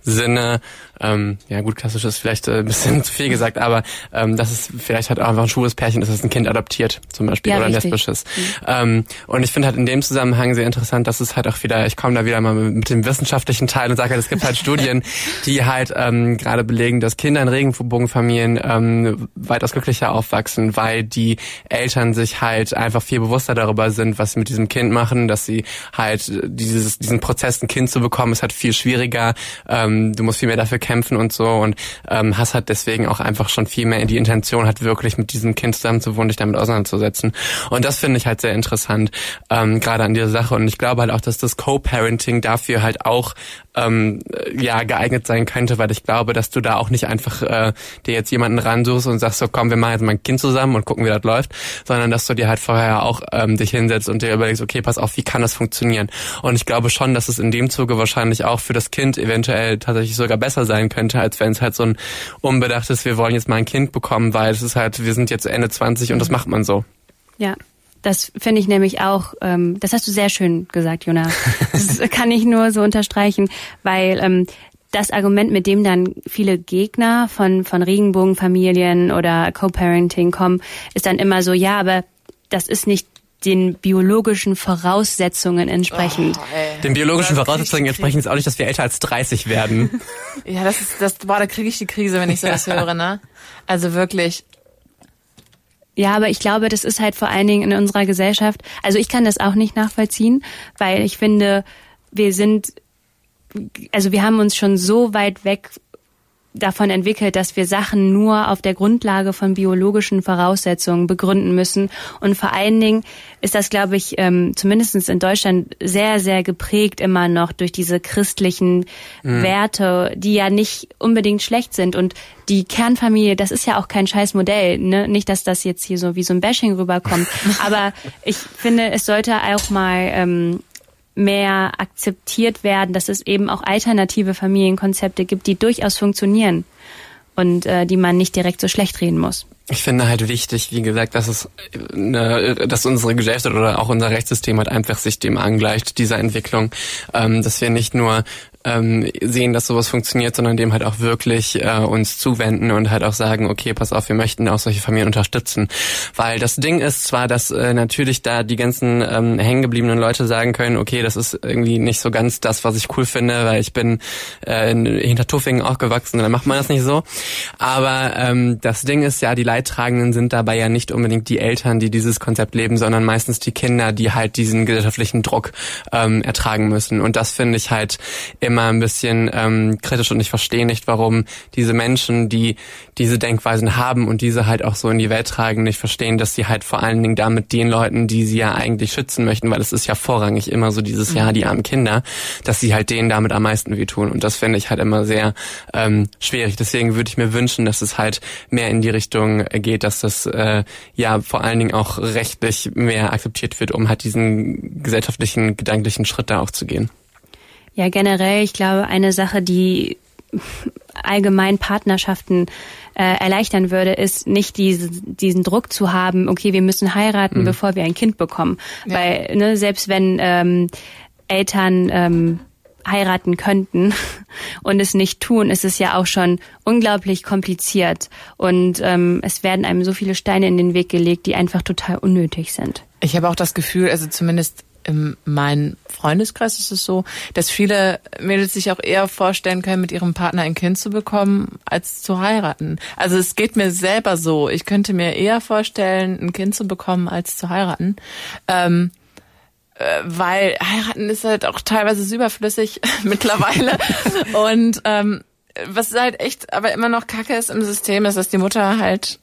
[SPEAKER 4] Sinne ähm, ja gut, klassisch ist vielleicht äh, ein bisschen [LAUGHS] zu viel gesagt, aber ähm, das ist vielleicht halt auch einfach ein schwules Pärchen, das ist ein Kind adoptiert zum Beispiel ja, oder ein lesbisches. Mhm. Ähm, und ich finde halt in dem Zusammenhang sehr interessant, dass es halt auch wieder, ich komme da wieder mal mit, mit dem wissenschaftlichen Teil und sage halt, es gibt halt [LAUGHS] Studien, die halt ähm, gerade belegen, dass Kinder in Regenbogenfamilien ähm, weitaus glücklicher aufwachsen, weil die Eltern sich halt einfach viel bewusster darüber sind, was sie mit diesem Kind machen, dass sie halt dieses, diesen Prozess, ein Kind zu bekommen, ist halt viel schwieriger. Ähm, du musst viel mehr dafür kämpfen kämpfen und so und ähm, Hass hat deswegen auch einfach schon viel mehr in die Intention hat, wirklich mit diesem Kind zusammenzuwohnen, dich damit auseinanderzusetzen. Und das finde ich halt sehr interessant, ähm, gerade an dieser Sache. Und ich glaube halt auch, dass das Co-Parenting dafür halt auch ähm, ja geeignet sein könnte, weil ich glaube, dass du da auch nicht einfach äh, dir jetzt jemanden ransuchst und sagst so, komm, wir machen jetzt mal ein Kind zusammen und gucken, wie das läuft, sondern dass du dir halt vorher auch ähm, dich hinsetzt und dir überlegst, okay, pass auf, wie kann das funktionieren? Und ich glaube schon, dass es in dem Zuge wahrscheinlich auch für das Kind eventuell tatsächlich sogar besser sein könnte, als wenn es halt so ein unbedachtes, wir wollen jetzt mal ein Kind bekommen, weil es ist halt, wir sind jetzt Ende 20 und das macht man so.
[SPEAKER 2] Ja, das finde ich nämlich auch, ähm, das hast du sehr schön gesagt, Jonas. Das [LAUGHS] kann ich nur so unterstreichen, weil ähm, das Argument, mit dem dann viele Gegner von, von Regenbogenfamilien oder Co-Parenting kommen, ist dann immer so, ja, aber das ist nicht den biologischen Voraussetzungen entsprechend.
[SPEAKER 4] Oh, den biologischen Voraussetzungen entsprechend ist auch nicht, dass wir älter als 30 werden. [LAUGHS]
[SPEAKER 3] ja, das ist, das, boah, da kriege ich die Krise, wenn ich sowas [LAUGHS] höre, ne? Also wirklich,
[SPEAKER 2] ja, aber ich glaube, das ist halt vor allen Dingen in unserer Gesellschaft. Also ich kann das auch nicht nachvollziehen, weil ich finde, wir sind, also wir haben uns schon so weit weg davon entwickelt, dass wir Sachen nur auf der Grundlage von biologischen Voraussetzungen begründen müssen. Und vor allen Dingen ist das, glaube ich, ähm, zumindest in Deutschland sehr, sehr geprägt immer noch durch diese christlichen mhm. Werte, die ja nicht unbedingt schlecht sind. Und die Kernfamilie, das ist ja auch kein scheiß Modell. Ne? Nicht, dass das jetzt hier so wie so ein Bashing rüberkommt. [LAUGHS] Aber ich finde, es sollte auch mal ähm, mehr akzeptiert werden, dass es eben auch alternative Familienkonzepte gibt, die durchaus funktionieren und äh, die man nicht direkt so schlecht reden muss.
[SPEAKER 4] Ich finde halt wichtig, wie gesagt, dass es, ne, dass unsere Gesellschaft oder auch unser Rechtssystem halt einfach sich dem angleicht, dieser Entwicklung, ähm, dass wir nicht nur ähm, sehen, dass sowas funktioniert, sondern dem halt auch wirklich äh, uns zuwenden und halt auch sagen, okay, pass auf, wir möchten auch solche Familien unterstützen. Weil das Ding ist zwar, dass äh, natürlich da die ganzen ähm, hängengebliebenen Leute sagen können, okay, das ist irgendwie nicht so ganz das, was ich cool finde, weil ich bin äh, in Hintertuffingen aufgewachsen, dann macht man das nicht so. Aber ähm, das Ding ist ja, die Leidtragenden sind dabei ja nicht unbedingt die Eltern, die dieses Konzept leben, sondern meistens die Kinder, die halt diesen gesellschaftlichen Druck ähm, ertragen müssen. Und das finde ich halt im immer ein bisschen ähm, kritisch und ich verstehe nicht, warum diese Menschen, die diese Denkweisen haben und diese halt auch so in die Welt tragen, nicht verstehen, dass sie halt vor allen Dingen damit den Leuten, die sie ja eigentlich schützen möchten, weil es ist ja vorrangig immer so dieses, mhm. ja, die armen Kinder, dass sie halt denen damit am meisten wehtun. Und das finde ich halt immer sehr ähm, schwierig. Deswegen würde ich mir wünschen, dass es halt mehr in die Richtung geht, dass das äh, ja vor allen Dingen auch rechtlich mehr akzeptiert wird, um halt diesen gesellschaftlichen, gedanklichen Schritt da auch zu gehen.
[SPEAKER 2] Ja, generell, ich glaube, eine Sache, die allgemein Partnerschaften äh, erleichtern würde, ist nicht diese, diesen Druck zu haben, okay, wir müssen heiraten, mhm. bevor wir ein Kind bekommen. Ja. Weil ne, selbst wenn ähm, Eltern ähm, heiraten könnten [LAUGHS] und es nicht tun, ist es ja auch schon unglaublich kompliziert und ähm, es werden einem so viele Steine in den Weg gelegt, die einfach total unnötig sind.
[SPEAKER 3] Ich habe auch das Gefühl, also zumindest in meinem Freundeskreis ist es so, dass viele Mädels sich auch eher vorstellen können, mit ihrem Partner ein Kind zu bekommen, als zu heiraten. Also es geht mir selber so. Ich könnte mir eher vorstellen, ein Kind zu bekommen, als zu heiraten. Ähm, äh, weil heiraten ist halt auch teilweise überflüssig [LAUGHS] mittlerweile. [LAUGHS] Und ähm, was halt echt aber immer noch kacke ist im System, ist, dass die Mutter halt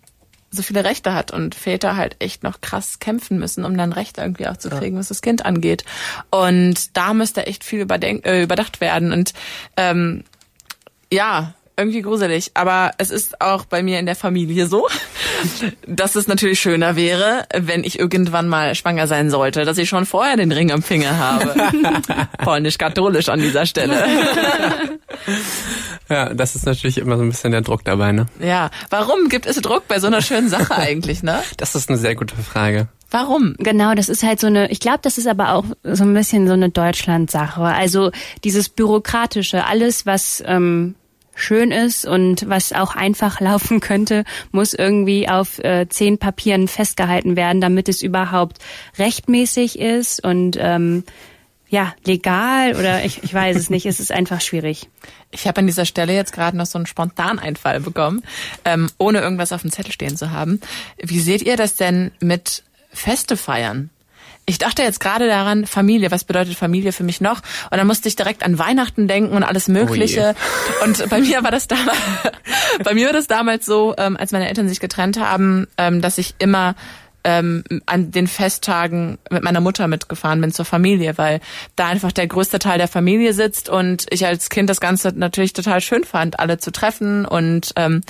[SPEAKER 3] so viele Rechte hat und Väter halt echt noch krass kämpfen müssen, um dann Recht irgendwie auch zu kriegen, ja. was das Kind angeht. Und da müsste echt viel überdenk äh, überdacht werden. Und ähm, ja, irgendwie gruselig. Aber es ist auch bei mir in der Familie so, [LAUGHS] dass es natürlich schöner wäre, wenn ich irgendwann mal schwanger sein sollte, dass ich schon vorher den Ring am Finger habe. [LAUGHS] Polnisch-katholisch an dieser Stelle. [LAUGHS]
[SPEAKER 4] Ja, das ist natürlich immer so ein bisschen der Druck dabei, ne?
[SPEAKER 3] Ja. Warum gibt es Druck bei so einer schönen Sache [LAUGHS] eigentlich, ne?
[SPEAKER 4] Das ist eine sehr gute Frage.
[SPEAKER 3] Warum?
[SPEAKER 2] Genau, das ist halt so eine, ich glaube, das ist aber auch so ein bisschen so eine Deutschland-Sache. Also dieses Bürokratische, alles, was ähm, schön ist und was auch einfach [LAUGHS] laufen könnte, muss irgendwie auf äh, zehn Papieren festgehalten werden, damit es überhaupt rechtmäßig ist und ähm, ja, legal oder ich, ich weiß es nicht, es ist einfach schwierig.
[SPEAKER 3] Ich habe an dieser Stelle jetzt gerade noch so einen Spontaneinfall bekommen, ähm, ohne irgendwas auf dem Zettel stehen zu haben. Wie seht ihr das denn mit Feste feiern? Ich dachte jetzt gerade daran, Familie, was bedeutet Familie für mich noch? Und dann musste ich direkt an Weihnachten denken und alles Mögliche. Oh [LAUGHS] und bei mir war das damals, [LAUGHS] bei mir war das damals so, ähm, als meine Eltern sich getrennt haben, ähm, dass ich immer ähm, an den Festtagen mit meiner Mutter mitgefahren bin zur Familie, weil da einfach der größte Teil der Familie sitzt und ich als Kind das Ganze natürlich total schön fand, alle zu treffen und ähm,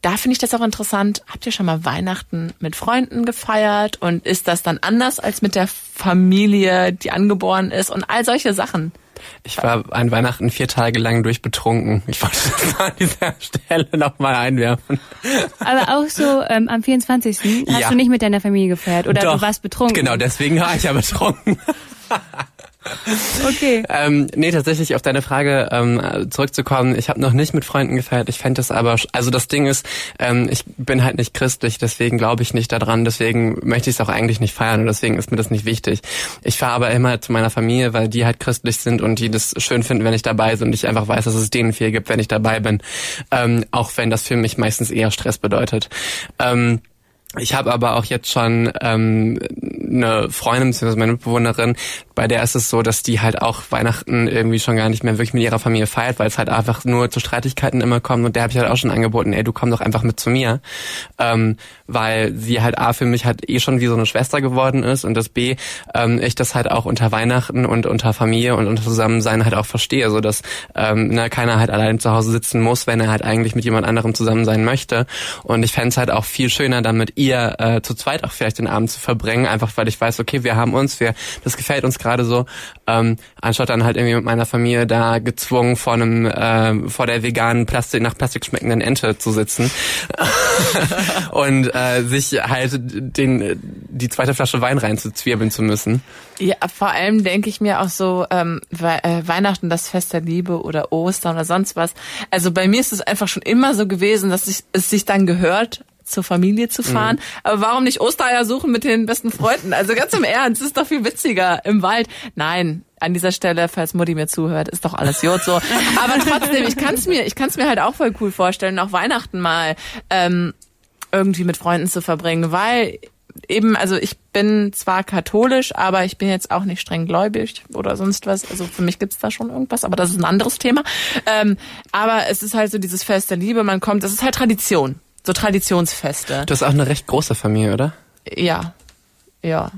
[SPEAKER 3] da finde ich das auch interessant. Habt ihr schon mal Weihnachten mit Freunden gefeiert und ist das dann anders als mit der Familie, die angeboren ist und all solche Sachen?
[SPEAKER 4] Ich war an Weihnachten vier Tage lang durchbetrunken. Ich wollte das [LAUGHS] an dieser Stelle nochmal einwerfen.
[SPEAKER 2] Aber auch so ähm, am 24. hast ja. du nicht mit deiner Familie gefeiert oder Doch, du warst betrunken?
[SPEAKER 4] Genau, deswegen war ich ja betrunken. [LAUGHS] [LAUGHS]
[SPEAKER 2] Okay.
[SPEAKER 4] ähm, nee, tatsächlich auf deine Frage ähm, zurückzukommen. Ich habe noch nicht mit Freunden gefeiert. Ich fände es aber, also das Ding ist, ähm, ich bin halt nicht christlich, deswegen glaube ich nicht daran. Deswegen möchte ich es auch eigentlich nicht feiern und deswegen ist mir das nicht wichtig. Ich fahre aber immer zu meiner Familie, weil die halt christlich sind und die das schön finden, wenn ich dabei bin und ich einfach weiß, dass es denen viel gibt, wenn ich dabei bin. Ähm, auch wenn das für mich meistens eher Stress bedeutet. Ähm, ich habe aber auch jetzt schon ähm, eine Freundin bzw. meine Mitbewohnerin, bei der ist es so, dass die halt auch Weihnachten irgendwie schon gar nicht mehr wirklich mit ihrer Familie feiert, weil es halt einfach nur zu Streitigkeiten immer kommt. Und der habe ich halt auch schon angeboten, ey, du komm doch einfach mit zu mir. Ähm, weil sie halt A für mich halt eh schon wie so eine Schwester geworden ist und das B, ähm, ich das halt auch unter Weihnachten und unter Familie und unter Zusammensein halt auch verstehe, so dass ähm, ne, keiner halt allein zu Hause sitzen muss, wenn er halt eigentlich mit jemand anderem zusammen sein möchte. Und ich fände halt auch viel schöner, damit ihr äh, zu zweit auch vielleicht den Abend zu verbringen, einfach weil ich weiß, okay, wir haben uns, wir, das gefällt uns gerade so, ähm, anstatt dann halt irgendwie mit meiner Familie da gezwungen vor einem, äh, vor der veganen Plastik, nach Plastik schmeckenden Ente zu sitzen [LAUGHS] und äh, sich halt den, die zweite Flasche Wein reinzuzwirbeln zu müssen.
[SPEAKER 3] Ja, vor allem denke ich mir auch so, ähm, We äh, Weihnachten, das Fest der Liebe oder Ostern oder sonst was. Also bei mir ist es einfach schon immer so gewesen, dass ich, es sich dann gehört, zur Familie zu fahren. Mhm. Aber warum nicht Ostereier suchen mit den besten Freunden? Also ganz im Ernst, ist doch viel witziger im Wald. Nein, an dieser Stelle, falls Mutti mir zuhört, ist doch alles Jod so. Aber trotzdem, ich kann es mir, ich kann es mir halt auch voll cool vorstellen, auch Weihnachten mal ähm, irgendwie mit Freunden zu verbringen, weil eben, also ich bin zwar katholisch, aber ich bin jetzt auch nicht streng gläubig oder sonst was. Also für mich gibt's da schon irgendwas, aber das ist ein anderes Thema. Ähm, aber es ist halt so dieses Fest der Liebe, man kommt, es ist halt Tradition so Traditionsfeste.
[SPEAKER 4] Du hast auch eine recht große Familie, oder?
[SPEAKER 3] Ja, ja.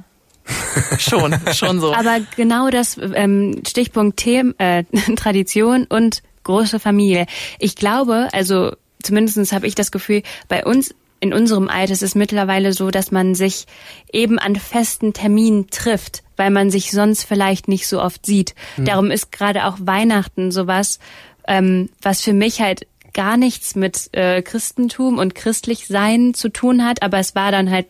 [SPEAKER 3] schon, schon so. [LAUGHS]
[SPEAKER 2] Aber genau das ähm, Stichpunkt Themen, äh, [LAUGHS] Tradition und große Familie. Ich glaube, also zumindestens habe ich das Gefühl, bei uns in unserem Alter ist es mittlerweile so, dass man sich eben an festen Terminen trifft, weil man sich sonst vielleicht nicht so oft sieht. Hm. Darum ist gerade auch Weihnachten sowas, ähm, was für mich halt gar nichts mit äh, Christentum und christlich sein zu tun hat, aber es war dann halt,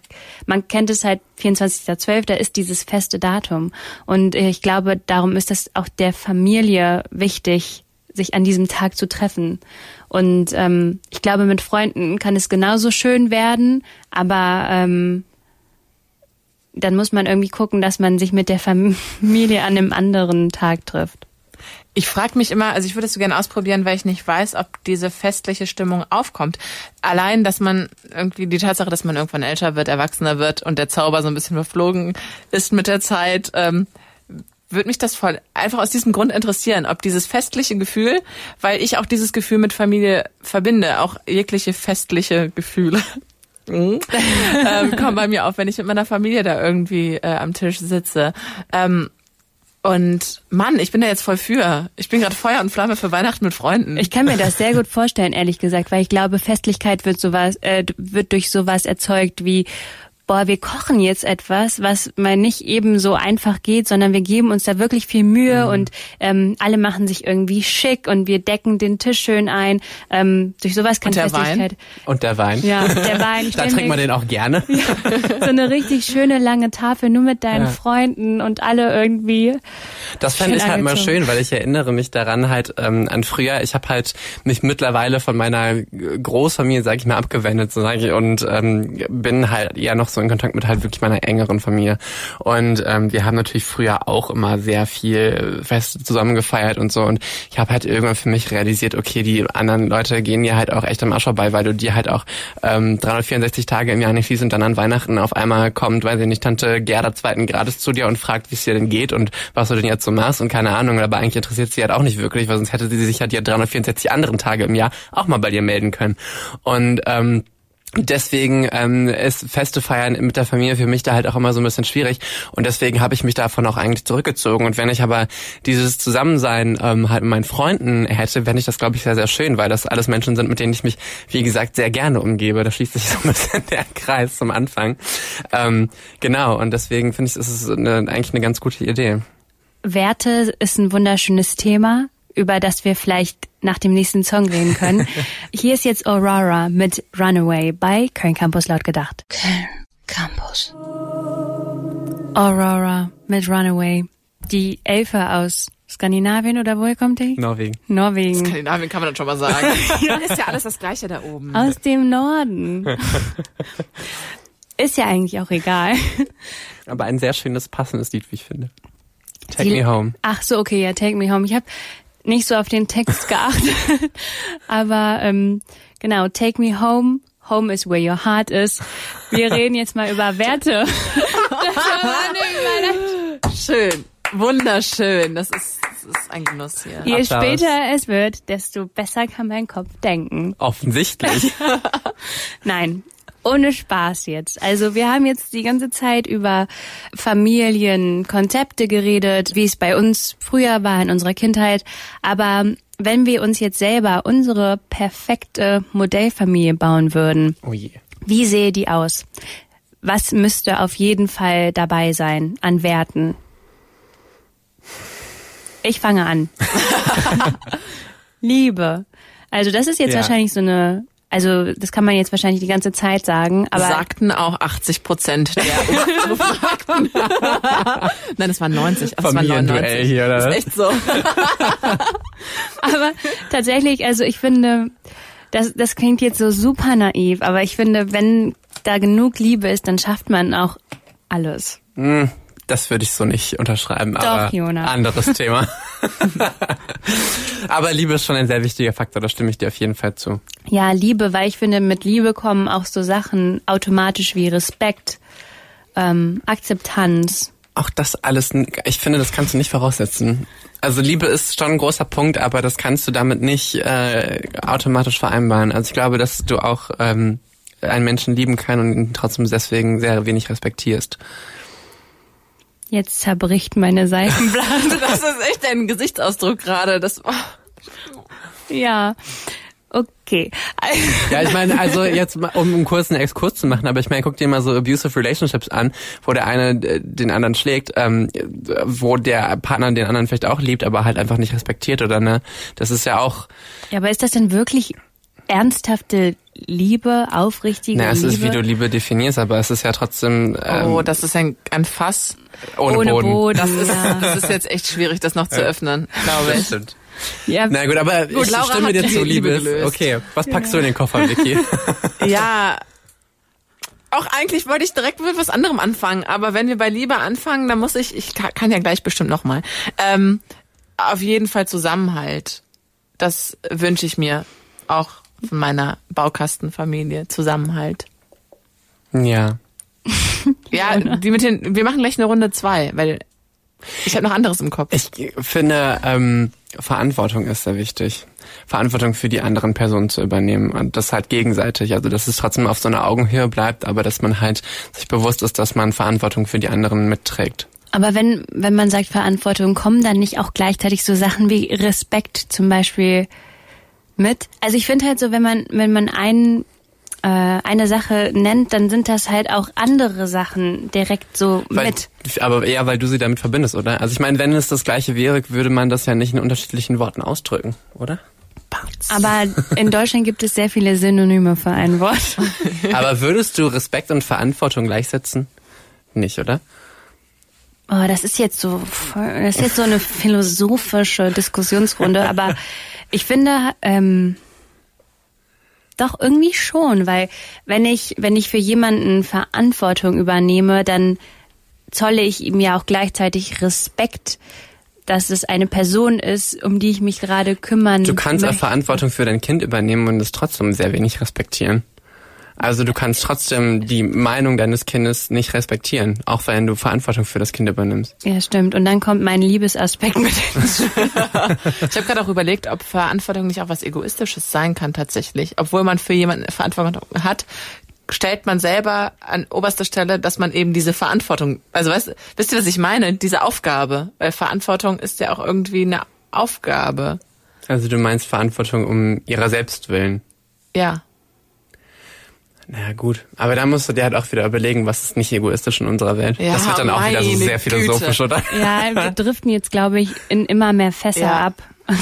[SPEAKER 2] man kennt es halt 24.12., da ist dieses feste Datum. Und äh, ich glaube, darum ist es auch der Familie wichtig, sich an diesem Tag zu treffen. Und ähm, ich glaube, mit Freunden kann es genauso schön werden, aber ähm, dann muss man irgendwie gucken, dass man sich mit der Familie an einem anderen Tag trifft.
[SPEAKER 3] Ich frage mich immer, also ich würde es so gerne ausprobieren, weil ich nicht weiß, ob diese festliche Stimmung aufkommt. Allein, dass man irgendwie die Tatsache, dass man irgendwann älter wird, erwachsener wird und der Zauber so ein bisschen verflogen ist mit der Zeit, ähm, würde mich das voll einfach aus diesem Grund interessieren, ob dieses festliche Gefühl, weil ich auch dieses Gefühl mit Familie verbinde, auch jegliche festliche Gefühle. [LAUGHS] ähm, kommen bei mir auf, wenn ich mit meiner Familie da irgendwie äh, am Tisch sitze. Ähm, und Mann, ich bin da jetzt voll für. Ich bin gerade Feuer und Flamme für Weihnachten mit Freunden.
[SPEAKER 2] Ich kann mir das sehr gut vorstellen, ehrlich gesagt, weil ich glaube, Festlichkeit wird sowas, äh, wird durch sowas erzeugt wie boah, wir kochen jetzt etwas, was mal nicht eben so einfach geht, sondern wir geben uns da wirklich viel Mühe mhm. und ähm, alle machen sich irgendwie schick und wir decken den Tisch schön ein. Ähm, durch sowas kann
[SPEAKER 3] und der Wein?
[SPEAKER 4] Und der Wein.
[SPEAKER 2] Ja, der Wein. [LAUGHS]
[SPEAKER 4] da trinkt man den auch gerne. [LAUGHS] Ja,
[SPEAKER 2] so eine richtig schöne lange Tafel nur mit deinen ja. Freunden und alle irgendwie.
[SPEAKER 4] Das fände ich halt mal schön, weil ich erinnere mich daran halt ähm, an früher. Ich habe halt mich mittlerweile von meiner Großfamilie, sag ich mal, abgewendet, so sage ich, und ähm, bin halt eher noch so in Kontakt mit halt wirklich meiner engeren Familie. Und ähm, wir haben natürlich früher auch immer sehr viel Feste zusammen gefeiert und so. Und ich habe halt irgendwann für mich realisiert, okay, die anderen Leute gehen dir halt auch echt am Arsch vorbei, weil du dir halt auch ähm, 364 Tage im Jahr nicht siehst und dann an Weihnachten auf einmal kommt, weiß ich nicht, Tante Gerda zweiten Grades zu dir und fragt, wie es dir denn geht und was du denn jetzt so machst und keine Ahnung, aber eigentlich interessiert sie halt auch nicht wirklich, weil sonst hätte sie sich halt die 364 anderen Tage im Jahr auch mal bei dir melden können. Und ähm, Deswegen ähm, ist Feste feiern mit der Familie für mich da halt auch immer so ein bisschen schwierig und deswegen habe ich mich davon auch eigentlich zurückgezogen und wenn ich aber dieses Zusammensein ähm, halt mit meinen Freunden hätte, fände ich das glaube ich sehr, sehr schön, weil das alles Menschen sind, mit denen ich mich, wie gesagt, sehr gerne umgebe. Da schließt sich so ein bisschen [LAUGHS] der Kreis zum Anfang. Ähm, genau und deswegen finde ich, ist es eine, eigentlich eine ganz gute Idee.
[SPEAKER 2] Werte ist ein wunderschönes Thema über das wir vielleicht nach dem nächsten Song reden können. [LAUGHS] Hier ist jetzt Aurora mit Runaway bei Köln Campus laut gedacht.
[SPEAKER 1] Köln Campus.
[SPEAKER 2] Aurora mit Runaway. Die Elfe aus Skandinavien oder woher kommt die?
[SPEAKER 4] Norwegen.
[SPEAKER 2] Norwegen.
[SPEAKER 3] Skandinavien kann man dann schon mal sagen. [LAUGHS] ist ja alles das Gleiche da oben.
[SPEAKER 2] Aus dem Norden. [LAUGHS] ist ja eigentlich auch egal.
[SPEAKER 4] Aber ein sehr schönes, passendes Lied, wie ich finde. Take Die, Me Home.
[SPEAKER 2] Ach so, okay, ja, Take Me Home. Ich habe nicht so auf den Text [LAUGHS] geachtet. Aber ähm, genau, Take Me Home. Home is where your heart is. Wir [LAUGHS] reden jetzt mal über Werte. [LAUGHS]
[SPEAKER 3] Schön. Wunderschön. Das ist, das ist ein Genuss hier.
[SPEAKER 2] Je Applaus. später es wird, desto besser kann mein Kopf denken.
[SPEAKER 4] Offensichtlich.
[SPEAKER 2] Nein, ohne Spaß jetzt. Also wir haben jetzt die ganze Zeit über Familienkonzepte geredet, wie es bei uns früher war in unserer Kindheit. Aber wenn wir uns jetzt selber unsere perfekte Modellfamilie bauen würden,
[SPEAKER 4] oh je.
[SPEAKER 2] wie sehe die aus? Was müsste auf jeden Fall dabei sein an Werten? Ich fange an. [LAUGHS] Liebe. Also das ist jetzt ja. wahrscheinlich so eine also das kann man jetzt wahrscheinlich die ganze Zeit sagen, aber
[SPEAKER 3] sagten auch 80 Prozent der Befragten. [LAUGHS] Nein, es waren 90, also es waren 99. Hier, oder? Das ist echt so. [LAUGHS]
[SPEAKER 2] aber tatsächlich, also ich finde, das, das klingt jetzt so super naiv, aber ich finde, wenn da genug Liebe ist, dann schafft man auch alles.
[SPEAKER 4] Mm, das würde ich so nicht unterschreiben, Doch, aber Jonas. anderes [LAUGHS] Thema. aber Liebe ist schon ein sehr wichtiger Faktor, da stimme ich dir auf jeden Fall zu.
[SPEAKER 2] Ja, Liebe, weil ich finde, mit Liebe kommen auch so Sachen automatisch wie Respekt, ähm, Akzeptanz.
[SPEAKER 4] Auch das alles, ich finde, das kannst du nicht voraussetzen. Also Liebe ist schon ein großer Punkt, aber das kannst du damit nicht äh, automatisch vereinbaren. Also ich glaube, dass du auch ähm, einen Menschen lieben kann und ihn trotzdem deswegen sehr wenig respektierst.
[SPEAKER 2] Jetzt zerbricht meine Seifenblase. [LAUGHS]
[SPEAKER 3] das ist echt ein Gesichtsausdruck gerade. Das. Oh.
[SPEAKER 2] Ja. Okay.
[SPEAKER 4] ja, ich meine, also jetzt um einen kurzen Exkurs zu machen, aber ich meine, guck dir mal so abusive relationships an, wo der eine äh, den anderen schlägt, ähm, wo der Partner den anderen vielleicht auch liebt, aber halt einfach nicht respektiert oder ne? Das ist ja auch.
[SPEAKER 2] Ja, aber ist das denn wirklich ernsthafte Liebe, aufrichtige
[SPEAKER 4] naja,
[SPEAKER 2] Liebe?
[SPEAKER 4] Ja, es ist, wie du Liebe definierst, aber es ist ja trotzdem.
[SPEAKER 3] Ähm, oh, das ist ein, ein Fass ohne, ohne Boden. Boden. Das ist, das ist jetzt echt schwierig, das noch zu öffnen, glaube ich. Das stimmt.
[SPEAKER 4] Ja. Na gut, aber gut, ich Laura stimme dir zu, Liebe. Liebe okay, was packst ja. du in den Koffer, Vicky? [LAUGHS]
[SPEAKER 3] ja, auch eigentlich wollte ich direkt mit was anderem anfangen, aber wenn wir bei Liebe anfangen, dann muss ich, ich kann ja gleich bestimmt nochmal. Ähm, auf jeden Fall Zusammenhalt. Das wünsche ich mir auch von meiner Baukastenfamilie. Zusammenhalt.
[SPEAKER 4] Ja.
[SPEAKER 3] Ja, die mit den, wir machen gleich eine Runde zwei, weil ich habe noch anderes im Kopf.
[SPEAKER 4] Ich finde, ähm, Verantwortung ist sehr wichtig. Verantwortung für die anderen Personen zu übernehmen. Und das halt gegenseitig. Also, dass es trotzdem auf so einer Augenhöhe bleibt, aber dass man halt sich bewusst ist, dass man Verantwortung für die anderen mitträgt.
[SPEAKER 2] Aber wenn, wenn man sagt Verantwortung, kommen dann nicht auch gleichzeitig so Sachen wie Respekt zum Beispiel mit? Also ich finde halt so, wenn man, wenn man einen äh, eine Sache nennt, dann sind das halt auch andere Sachen direkt so
[SPEAKER 4] Weil,
[SPEAKER 2] mit.
[SPEAKER 4] Aber eher, weil du sie damit verbindest, oder? Also ich meine, wenn es das gleiche wäre, würde man das ja nicht in unterschiedlichen Worten ausdrücken, oder?
[SPEAKER 2] Aber in [LAUGHS] Deutschland gibt es sehr viele Synonyme für ein Wort. [LAUGHS]
[SPEAKER 4] Aber würdest du Respekt und Verantwortung gleichsetzen? Nicht, oder?
[SPEAKER 2] Oh, das ist jetzt so, das ist jetzt so eine philosophische Diskussionsrunde, aber [LAUGHS] ich finde, ähm, doch irgendwie schon, weil wenn ich, wenn ich für jemanden Verantwortung übernehme, dann zolle ich ihm ja auch gleichzeitig Respekt, dass es eine Person ist, um die ich mich gerade kümmern
[SPEAKER 4] Du kannst auch
[SPEAKER 2] möchte.
[SPEAKER 4] Verantwortung für dein Kind übernehmen und es trotzdem sehr wenig respektieren. Also du kannst trotzdem die Meinung deines Kindes nicht respektieren, auch wenn du Verantwortung für das Kind übernimmst.
[SPEAKER 2] Ja, stimmt. Und dann kommt mein Liebesaspekt mit hinzu. [LAUGHS]
[SPEAKER 3] Ich habe gerade auch überlegt, ob Verantwortung nicht auch was Egoistisches sein kann tatsächlich. Obwohl man für jemanden Verantwortung hat, stellt man selber an oberster Stelle, dass man eben diese Verantwortung, also weißt, wisst ihr, was ich meine? Diese Aufgabe. Weil Verantwortung ist ja auch irgendwie eine Aufgabe.
[SPEAKER 4] Also du meinst Verantwortung um ihrer selbst willen.
[SPEAKER 3] Ja.
[SPEAKER 4] Naja, gut. Aber da musst du dir halt auch wieder überlegen, was ist nicht egoistisch in unserer Welt.
[SPEAKER 3] Ja,
[SPEAKER 4] das wird dann auch wieder so sehr philosophisch,
[SPEAKER 3] Güte.
[SPEAKER 4] oder?
[SPEAKER 2] Ja, [LAUGHS] wir driften jetzt, glaube ich, in immer mehr Fässer
[SPEAKER 3] Ja.
[SPEAKER 2] ab. [LAUGHS]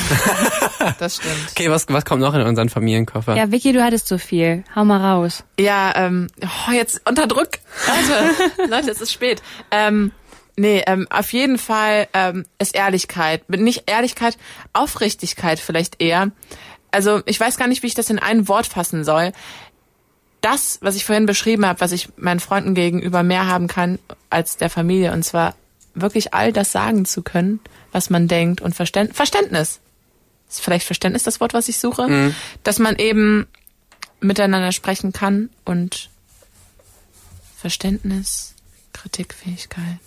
[SPEAKER 3] Das stimmt.
[SPEAKER 4] Okay, was, was kommt noch in unseren Familienkoffer?
[SPEAKER 2] Ja, Vicky, du hattest so viel. Hau mal raus.
[SPEAKER 3] Ja, ähm, oh, jetzt unter Druck. Leute, [LAUGHS] Leute, es ist spät. Ähm, nee, ähm, auf jeden Fall ähm, ist Ehrlichkeit. Nicht Ehrlichkeit, Aufrichtigkeit vielleicht eher. Also ich weiß gar nicht, wie ich das in ein Wort fassen soll. Das, was ich vorhin beschrieben habe, was ich meinen Freunden gegenüber mehr haben kann als der Familie, und zwar wirklich all das sagen zu können, was man denkt und Verständ Verständnis. Ist vielleicht Verständnis das Wort, was ich suche? Dass man eben miteinander sprechen kann und Verständnis, Kritikfähigkeit.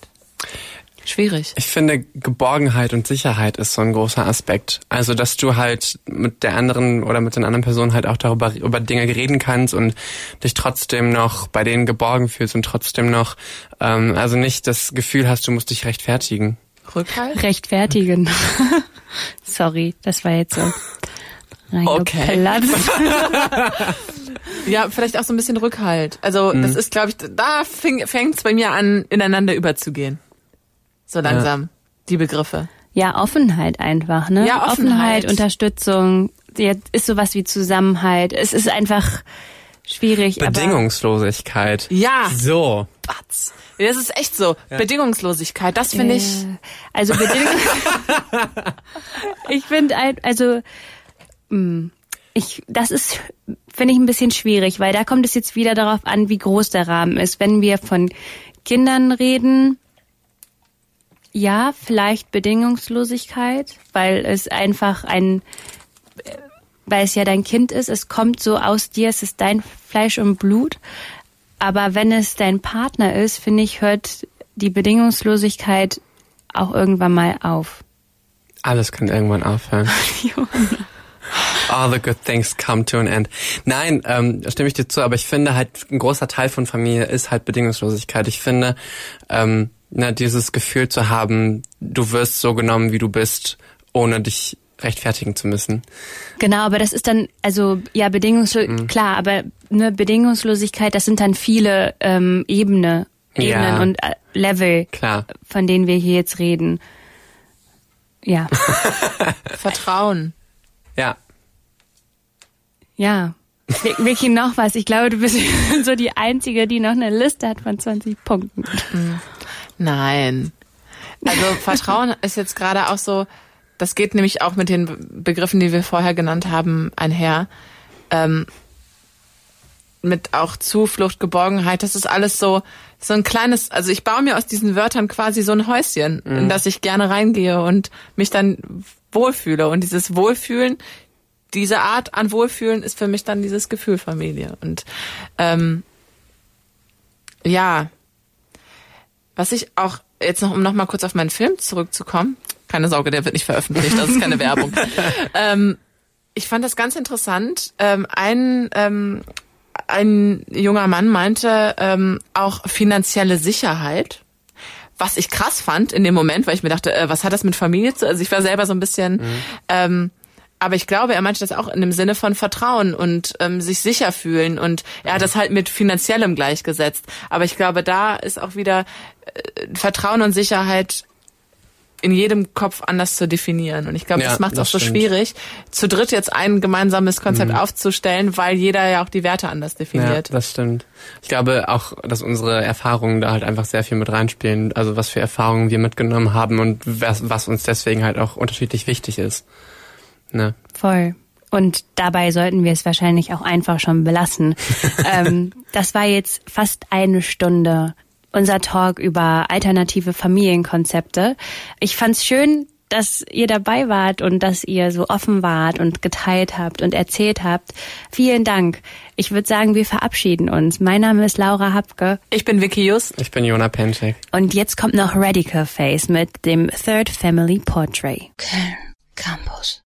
[SPEAKER 3] Schwierig.
[SPEAKER 4] Ich finde, Geborgenheit und Sicherheit ist so ein großer Aspekt. Also, dass du halt mit der anderen oder mit den anderen Personen halt auch darüber über Dinge reden kannst und dich trotzdem noch bei denen geborgen fühlst und trotzdem noch, ähm, also nicht das Gefühl hast, du musst dich rechtfertigen.
[SPEAKER 3] Rückhalt?
[SPEAKER 2] Rechtfertigen. [LAUGHS] Sorry, das war jetzt so. reingeplatzt. [LAUGHS]
[SPEAKER 3] Ja, vielleicht auch so ein bisschen Rückhalt. Also das ist, glaube ich, da fängt es bei mir an, ineinander überzugehen. So langsam, die Begriffe.
[SPEAKER 2] Ja, Offenheit einfach, ne?
[SPEAKER 3] Ja, Offenheit.
[SPEAKER 2] Unterstützung. Jetzt ist sowas wie Zusammenhalt. Es ist einfach schwierig.
[SPEAKER 4] Bedingungslosigkeit.
[SPEAKER 3] Ja,
[SPEAKER 4] So.
[SPEAKER 3] Batz. Das ist echt so. Bedingungslosigkeit, das finde
[SPEAKER 2] Aber,
[SPEAKER 3] ich.
[SPEAKER 2] äh, Also Bedingung. [LAUGHS] ich finde also mh, ich das ist finde ich ein bisschen schwierig, weil da kommt es jetzt wieder darauf an, wie groß der Rahmen ist. Wenn wir von Kindern reden, ja, vielleicht Bedingungslosigkeit, weil es einfach ein weil es ja dein Kind ist, es kommt so aus dir, es ist dein Fleisch und Blut. Aber wenn es dein Partner ist, finde ich, hört die Bedingungslosigkeit auch irgendwann mal auf.
[SPEAKER 4] Alles kann irgendwann aufhören. [LAUGHS] All the good things come to an end. Nein, ähm, da stimme ich dir zu, aber ich finde halt, ein großer Teil von Familie ist halt Bedingungslosigkeit. Ich finde, ähm, na, dieses Gefühl zu haben, du wirst so genommen, wie du bist, ohne dich rechtfertigen zu müssen.
[SPEAKER 2] Genau, aber das ist dann, also ja, bedingungslos, klar, aber ne, Bedingungslosigkeit, das sind dann viele ähm, Ebene, Ebenen
[SPEAKER 4] Ja.
[SPEAKER 2] und äh, Level,
[SPEAKER 4] Klar.
[SPEAKER 2] von denen wir hier jetzt reden. Ja, [LAUGHS]
[SPEAKER 3] Vertrauen.
[SPEAKER 4] Ja.
[SPEAKER 2] ja. Vi- Vicky, noch was. Ich glaube, du bist [LAUGHS] so die Einzige, die noch eine Liste hat von 20 Punkten.
[SPEAKER 3] Nein. Also Vertrauen [LAUGHS] ist jetzt gerade auch so, das geht nämlich auch mit den Be- Begriffen, die wir vorher genannt haben, einher. Ähm, mit auch Zuflucht, Geborgenheit, das ist alles so, so ein kleines, also ich baue mir aus diesen Wörtern quasi so ein Häuschen, mhm. in das ich gerne reingehe und mich dann wohlfühle. Und dieses Wohlfühlen, diese Art an Wohlfühlen ist für mich dann dieses Gefühl Familie. Und ähm, ja, was ich auch jetzt noch, um noch mal kurz auf meinen Film zurückzukommen, keine Sorge, der wird nicht veröffentlicht, das ist keine Werbung. [LAUGHS] Ähm, ich fand das ganz interessant. Ähm, ein ähm, ein junger Mann meinte ähm, auch finanzielle Sicherheit was ich krass fand in dem Moment, weil ich mir dachte, äh, was hat das mit Familie zu? Also ich war selber so ein bisschen, mhm. ähm, aber ich glaube, er meinte das auch in dem Sinne von Vertrauen und ähm, sich sicher fühlen und er hat das halt mit finanziellem gleichgesetzt. Aber ich glaube, da ist auch wieder äh, Vertrauen und Sicherheit in jedem Kopf anders zu definieren. Und ich glaube, ja, das macht es auch so stimmt. schwierig, zu dritt jetzt ein gemeinsames Konzept mhm. aufzustellen, weil jeder ja auch die Werte anders definiert.
[SPEAKER 4] Ja, das stimmt. Ich glaube auch, dass unsere Erfahrungen da halt einfach sehr viel mit reinspielen. Also was für Erfahrungen wir mitgenommen haben und was, was uns deswegen halt auch unterschiedlich wichtig ist.
[SPEAKER 2] Ne? Voll. Und dabei sollten wir es wahrscheinlich auch einfach schon belassen. [LAUGHS] ähm, das war jetzt fast eine Stunde unser Talk über alternative Familienkonzepte. Ich fand's schön, dass ihr dabei wart und dass ihr so offen wart und geteilt habt und erzählt habt. Vielen Dank. Ich würde sagen, wir verabschieden uns. Mein Name ist Laura Hapke.
[SPEAKER 3] Ich bin Vicky Just.
[SPEAKER 4] Ich bin Jona Penchek.
[SPEAKER 2] Und jetzt kommt noch Radical Face mit dem Third Family Portrait.
[SPEAKER 1] Köln Campus.